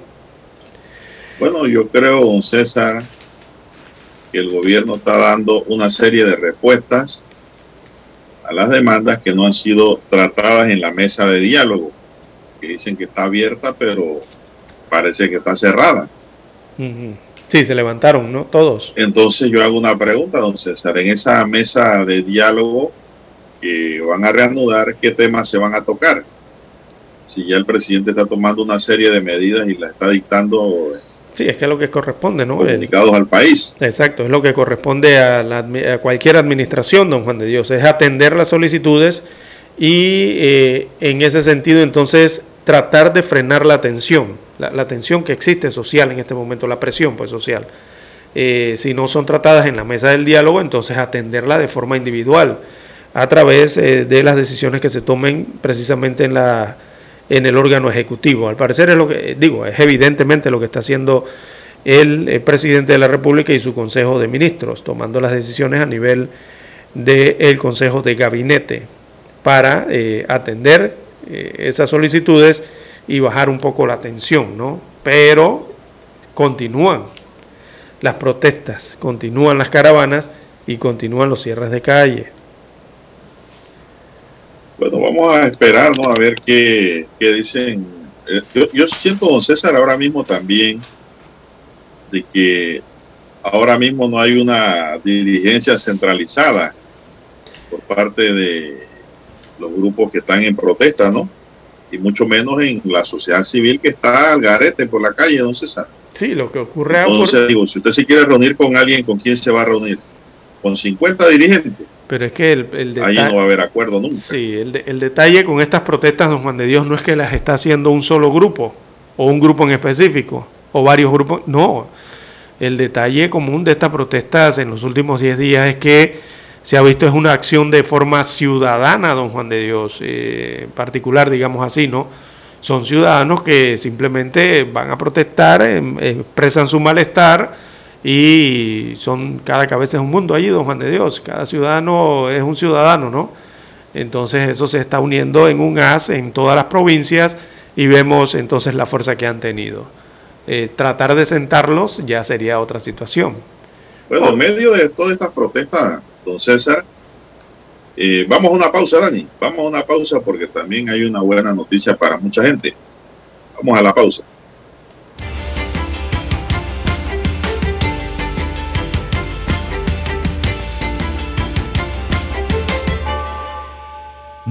Bueno, yo creo, don César, el gobierno está dando una serie de respuestas a las demandas que no han sido tratadas en la mesa de diálogo, que dicen que está abierta, pero parece que está cerrada. Sí, se levantaron, ¿no? Todos. Entonces yo hago una pregunta, don César, en esa mesa de diálogo que van a reanudar, ¿qué temas se van a tocar? Si ya el presidente está tomando una serie de medidas y la está dictando Sí, es que es lo que corresponde, ¿no? Comunicados al país. Exacto, es lo que corresponde a, cualquier administración, don Juan de Dios, es atender las solicitudes y eh, en ese sentido entonces tratar de frenar la tensión, la, tensión que existe social en este momento, la presión pues social. Eh, si no son tratadas en la mesa del diálogo, entonces atenderla de forma individual. A través eh, de las decisiones que se tomen precisamente en la en el órgano ejecutivo. Al parecer es lo que digo, es evidentemente lo que está haciendo el, el presidente de la República y su Consejo de Ministros, tomando las decisiones a nivel del Consejo de Gabinete para eh, atender eh, esas solicitudes y bajar un poco la tensión, ¿no? Pero continúan las protestas, continúan las caravanas y continúan los cierres de calle. Bueno, vamos a esperar, ¿no? A ver qué, qué dicen. Eh, Yo, yo siento, don César, ahora mismo también de que ahora mismo no hay una dirigencia centralizada por parte de los grupos que están en protesta, ¿no? Y mucho menos en la sociedad civil que está al garete por la calle, don César. Sí, lo que ocurre Entonces, digo, si usted se quiere reunir con alguien, ¿con quién se va a reunir? ¿Con 50 dirigentes? Pero es que el, el Ahí detalle- no va a haber acuerdo nunca. Sí, el detalle con estas protestas, don Juan de Dios, no es que las está haciendo un solo grupo o un grupo en específico o varios grupos. No, el detalle común de estas protestas en los últimos 10 días es que se ha visto es una acción de forma ciudadana, don Juan de Dios, eh, en particular, digamos así, ¿no? Son ciudadanos que simplemente van a protestar, em, expresan su malestar y son cada cabeza es un mundo allí, don Juan de Dios. Cada ciudadano es un ciudadano, ¿no? Entonces eso se está uniendo en un haz en todas las provincias y vemos entonces la fuerza que han tenido. Eh, tratar de sentarlos ya sería otra situación. Bueno, en medio de todas estas protestas, don César, eh, vamos a una pausa, Dani. Vamos a una pausa porque también hay una buena noticia para mucha gente. Vamos a la pausa.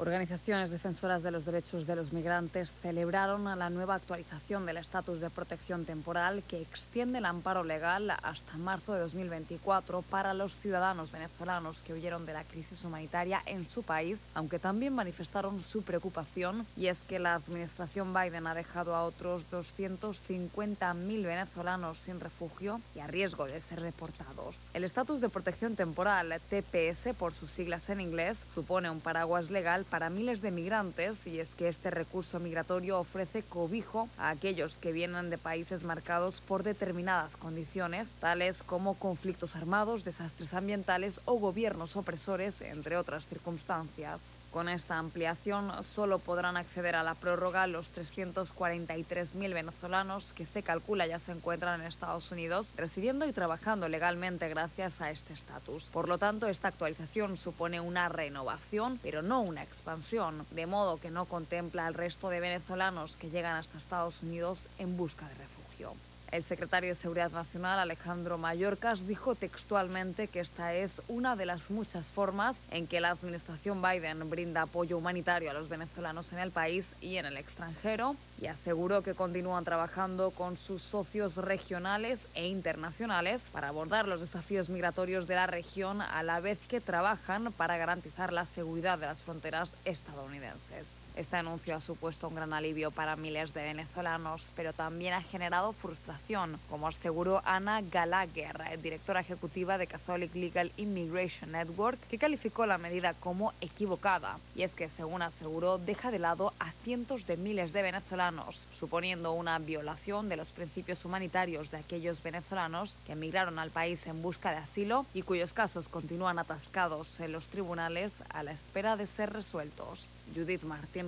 Organizaciones defensoras de los derechos de los migrantes celebraron la nueva actualización del estatus de protección temporal que extiende el amparo legal hasta marzo de 2024 para los ciudadanos venezolanos que huyeron de la crisis humanitaria en su país, aunque también manifestaron su preocupación y es que la administración Biden ha dejado a otros 250.000 venezolanos sin refugio y a riesgo de ser reportados. El estatus de protección temporal, TPS por sus siglas en inglés, supone un paraguas legal para miles de migrantes y es que este recurso migratorio ofrece cobijo a aquellos que vienen de países marcados por determinadas condiciones, tales como conflictos armados, desastres ambientales o gobiernos opresores, entre otras circunstancias. Con esta ampliación solo podrán acceder a la prórroga los 343.000 venezolanos que se calcula ya se encuentran en Estados Unidos residiendo y trabajando legalmente gracias a este estatus. Por lo tanto, esta actualización supone una renovación, pero no una expansión, de modo que no contempla al resto de venezolanos que llegan hasta Estados Unidos en busca de refugio. El secretario de Seguridad Nacional, Alejandro Mayorkas, dijo textualmente que esta es una de las muchas formas en que la administración Biden brinda apoyo humanitario a los venezolanos en el país y en el extranjero y aseguró que continúan trabajando con sus socios regionales e internacionales para abordar los desafíos migratorios de la región a la vez que trabajan para garantizar la seguridad de las fronteras estadounidenses. Este anuncio ha supuesto un gran alivio para miles de venezolanos, pero también ha generado frustración, como aseguró Ana Gallagher, directora ejecutiva de Catholic Legal Immigration Network, que calificó la medida como equivocada. Y es que, según aseguró, deja de lado a cientos de miles de venezolanos, suponiendo una violación de los principios humanitarios de aquellos venezolanos que emigraron al país en busca de asilo y cuyos casos continúan atascados en los tribunales a la espera de ser resueltos. Judith Martín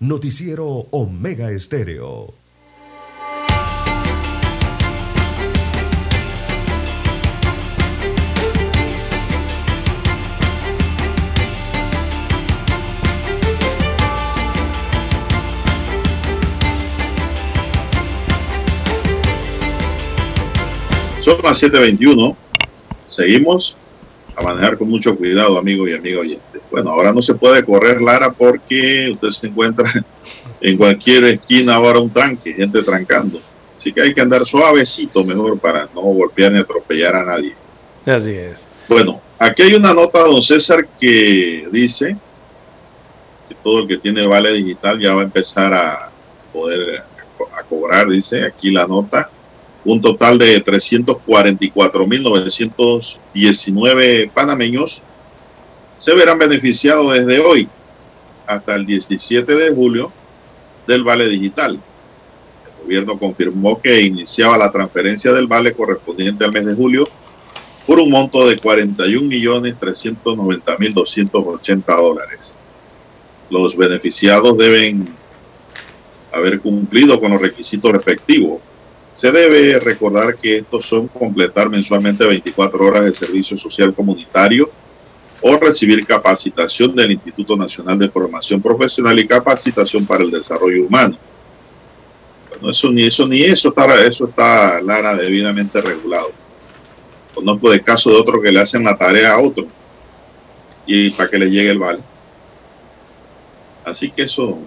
Noticiero Omega Estéreo. Son las 7.21. Seguimos a manejar con mucho cuidado, amigo y oyente. Bueno, ahora no se puede correr, Lara, porque usted se encuentra [LAUGHS] en cualquier esquina ahora un tranque, gente trancando. Así que hay que andar suavecito mejor para no golpear ni atropellar a nadie. Así es. Bueno, aquí hay una nota, don César, que dice que todo el que tiene vale digital ya va a empezar a poder a cobrar, dice aquí la nota un total de 344.919 panameños se verán beneficiados desde hoy hasta el 17 de julio del vale digital. El gobierno confirmó que iniciaba la transferencia del vale correspondiente al mes de julio por un monto de 41.390.280 dólares. Los beneficiados deben haber cumplido con los requisitos respectivos se debe recordar que estos son completar mensualmente 24 horas de servicio social comunitario o recibir capacitación del Instituto Nacional de Formación Profesional y Capacitación para el Desarrollo Humano. Bueno, eso ni eso ni eso está, eso está Lara debidamente regulado. Conozco de casos de otros que le hacen la tarea a otro y para que le llegue el vale. Así que eso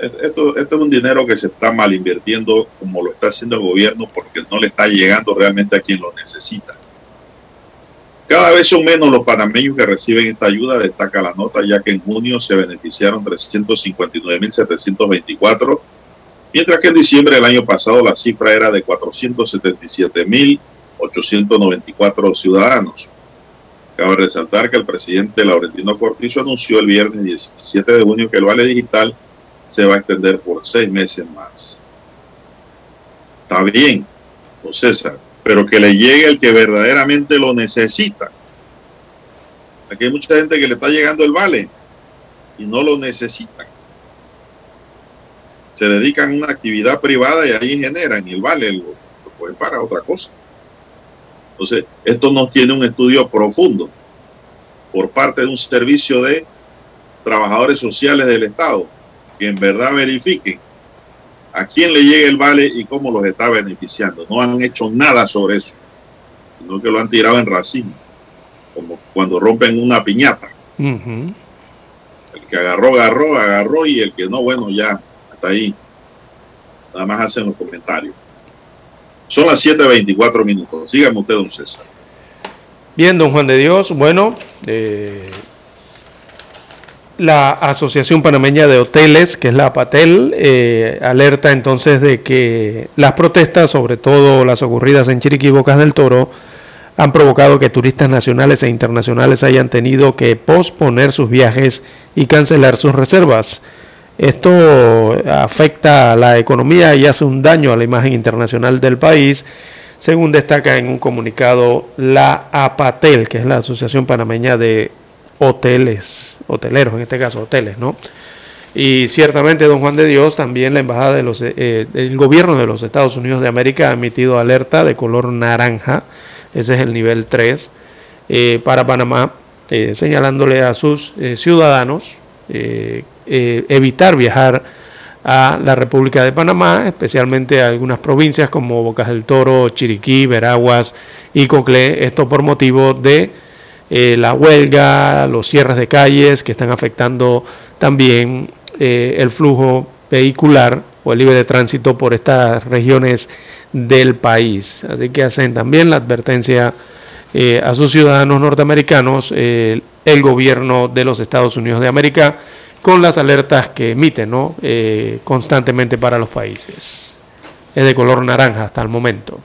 esto, esto es un dinero que se está mal invirtiendo como lo está haciendo el gobierno porque no le está llegando realmente a quien lo necesita. Cada vez son menos los panameños que reciben esta ayuda, destaca la nota, ya que en junio se beneficiaron 359.724, mientras que en diciembre del año pasado la cifra era de 477.894 ciudadanos. Cabe resaltar que el presidente Laurentino Cortizo anunció el viernes 17 de junio que el vale digital se va a extender por seis meses más. Está bien, don César, pero que le llegue el que verdaderamente lo necesita. Aquí hay mucha gente que le está llegando el vale y no lo necesitan. Se dedican a una actividad privada y ahí generan y el vale lo, lo pueden para otra cosa. Entonces, esto no tiene un estudio profundo por parte de un servicio de trabajadores sociales del Estado que en verdad verifiquen a quién le llega el vale y cómo los está beneficiando. No han hecho nada sobre eso, sino que lo han tirado en racimo, como cuando rompen una piñata. El que agarró, agarró, agarró y el que no, bueno, ya, hasta ahí. Nada más hacen los comentarios. Son las 7.24 minutos. Síganme usted, don César. Bien, don Juan de Dios. Bueno, eh, la Asociación Panameña de Hoteles, que es la APATEL, eh, alerta entonces de que las protestas, sobre todo las ocurridas en Chiriquí y Bocas del Toro, han provocado que turistas nacionales e internacionales hayan tenido que posponer sus viajes y cancelar sus reservas. Esto afecta a la economía y hace un daño a la imagen internacional del país, según destaca en un comunicado la APATEL, que es la Asociación Panameña de hoteles, hoteleros en este caso, hoteles, ¿no? Y ciertamente, don Juan de Dios, también la embajada de los, eh, el gobierno de los Estados Unidos de América ha emitido alerta de color naranja, ese es el nivel 3, eh, para Panamá, eh, señalándole a sus ciudadanos evitar viajar a la República de Panamá, especialmente a algunas provincias como Bocas del Toro, Chiriquí, Veraguas y Coclé, esto por motivo de la huelga, los cierres de calles que están afectando también eh, el flujo vehicular o el libre de tránsito por estas regiones del país. Así que hacen también la advertencia eh, a sus ciudadanos norteamericanos eh, el gobierno de los Estados Unidos de América con las alertas que emite ¿no? constantemente para los países. Es de color naranja hasta el momento.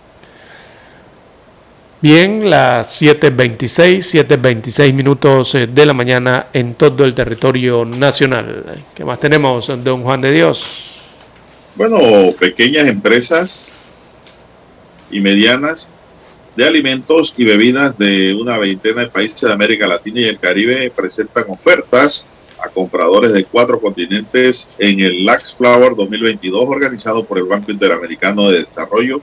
Bien, las 7.26, 7.26 minutos eh, de la mañana en todo el territorio nacional. ¿Qué más tenemos, don Juan de Dios? Bueno, pequeñas empresas y medianas de alimentos y bebidas de una veintena de países de América Latina y el Caribe presentan ofertas a compradores de cuatro continentes en el Lax Flower 2022 organizado por el Banco Interamericano de Desarrollo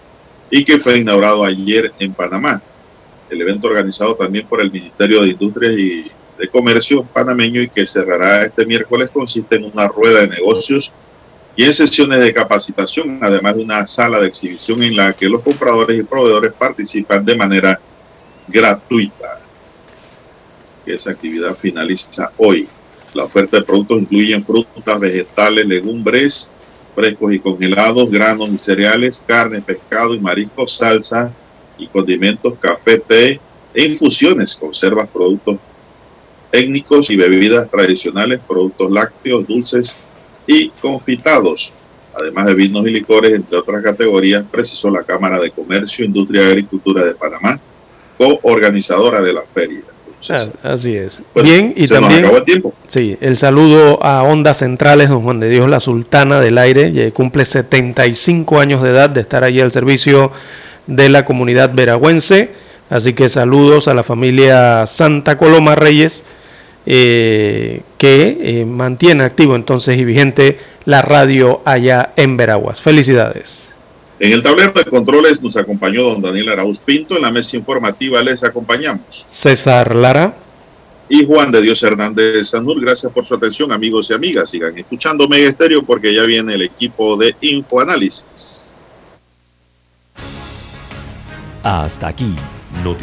y que fue inaugurado ayer en Panamá. El evento organizado también por el Ministerio de Industria y de Comercio panameño y que cerrará este miércoles consiste en una rueda de negocios y en sesiones de capacitación, además de una sala de exhibición en la que los compradores y proveedores participan de manera gratuita. Esa actividad finaliza hoy. La oferta de productos incluye frutas, vegetales, legumbres, frescos y congelados, granos y cereales, carne, pescado y mariscos, salsas y condimentos, café, té e infusiones, conservas, productos técnicos y bebidas tradicionales, productos lácteos, dulces y confitados, además de vinos y licores, entre otras categorías, precisó la Cámara de Comercio, Industria y Agricultura de Panamá, coorganizadora de la feria. Así es. Bien, y también. el tiempo. Sí, el saludo a Ondas Centrales, don Juan de Dios, la sultana del aire, cumple 75 años de edad de estar allí al servicio de la comunidad veragüense. Así que saludos a la familia Santa Coloma Reyes, eh, que eh, mantiene activo entonces y vigente la radio allá en Veraguas. Felicidades. En el tablero de controles nos acompañó don Daniel Arauz Pinto. En la mesa informativa les acompañamos. César Lara. Y Juan de Dios Hernández Sanur. Gracias por su atención, amigos y amigas. Sigan escuchando Mega Estéreo porque ya viene el equipo de Infoanálisis. Hasta aquí. Noticias.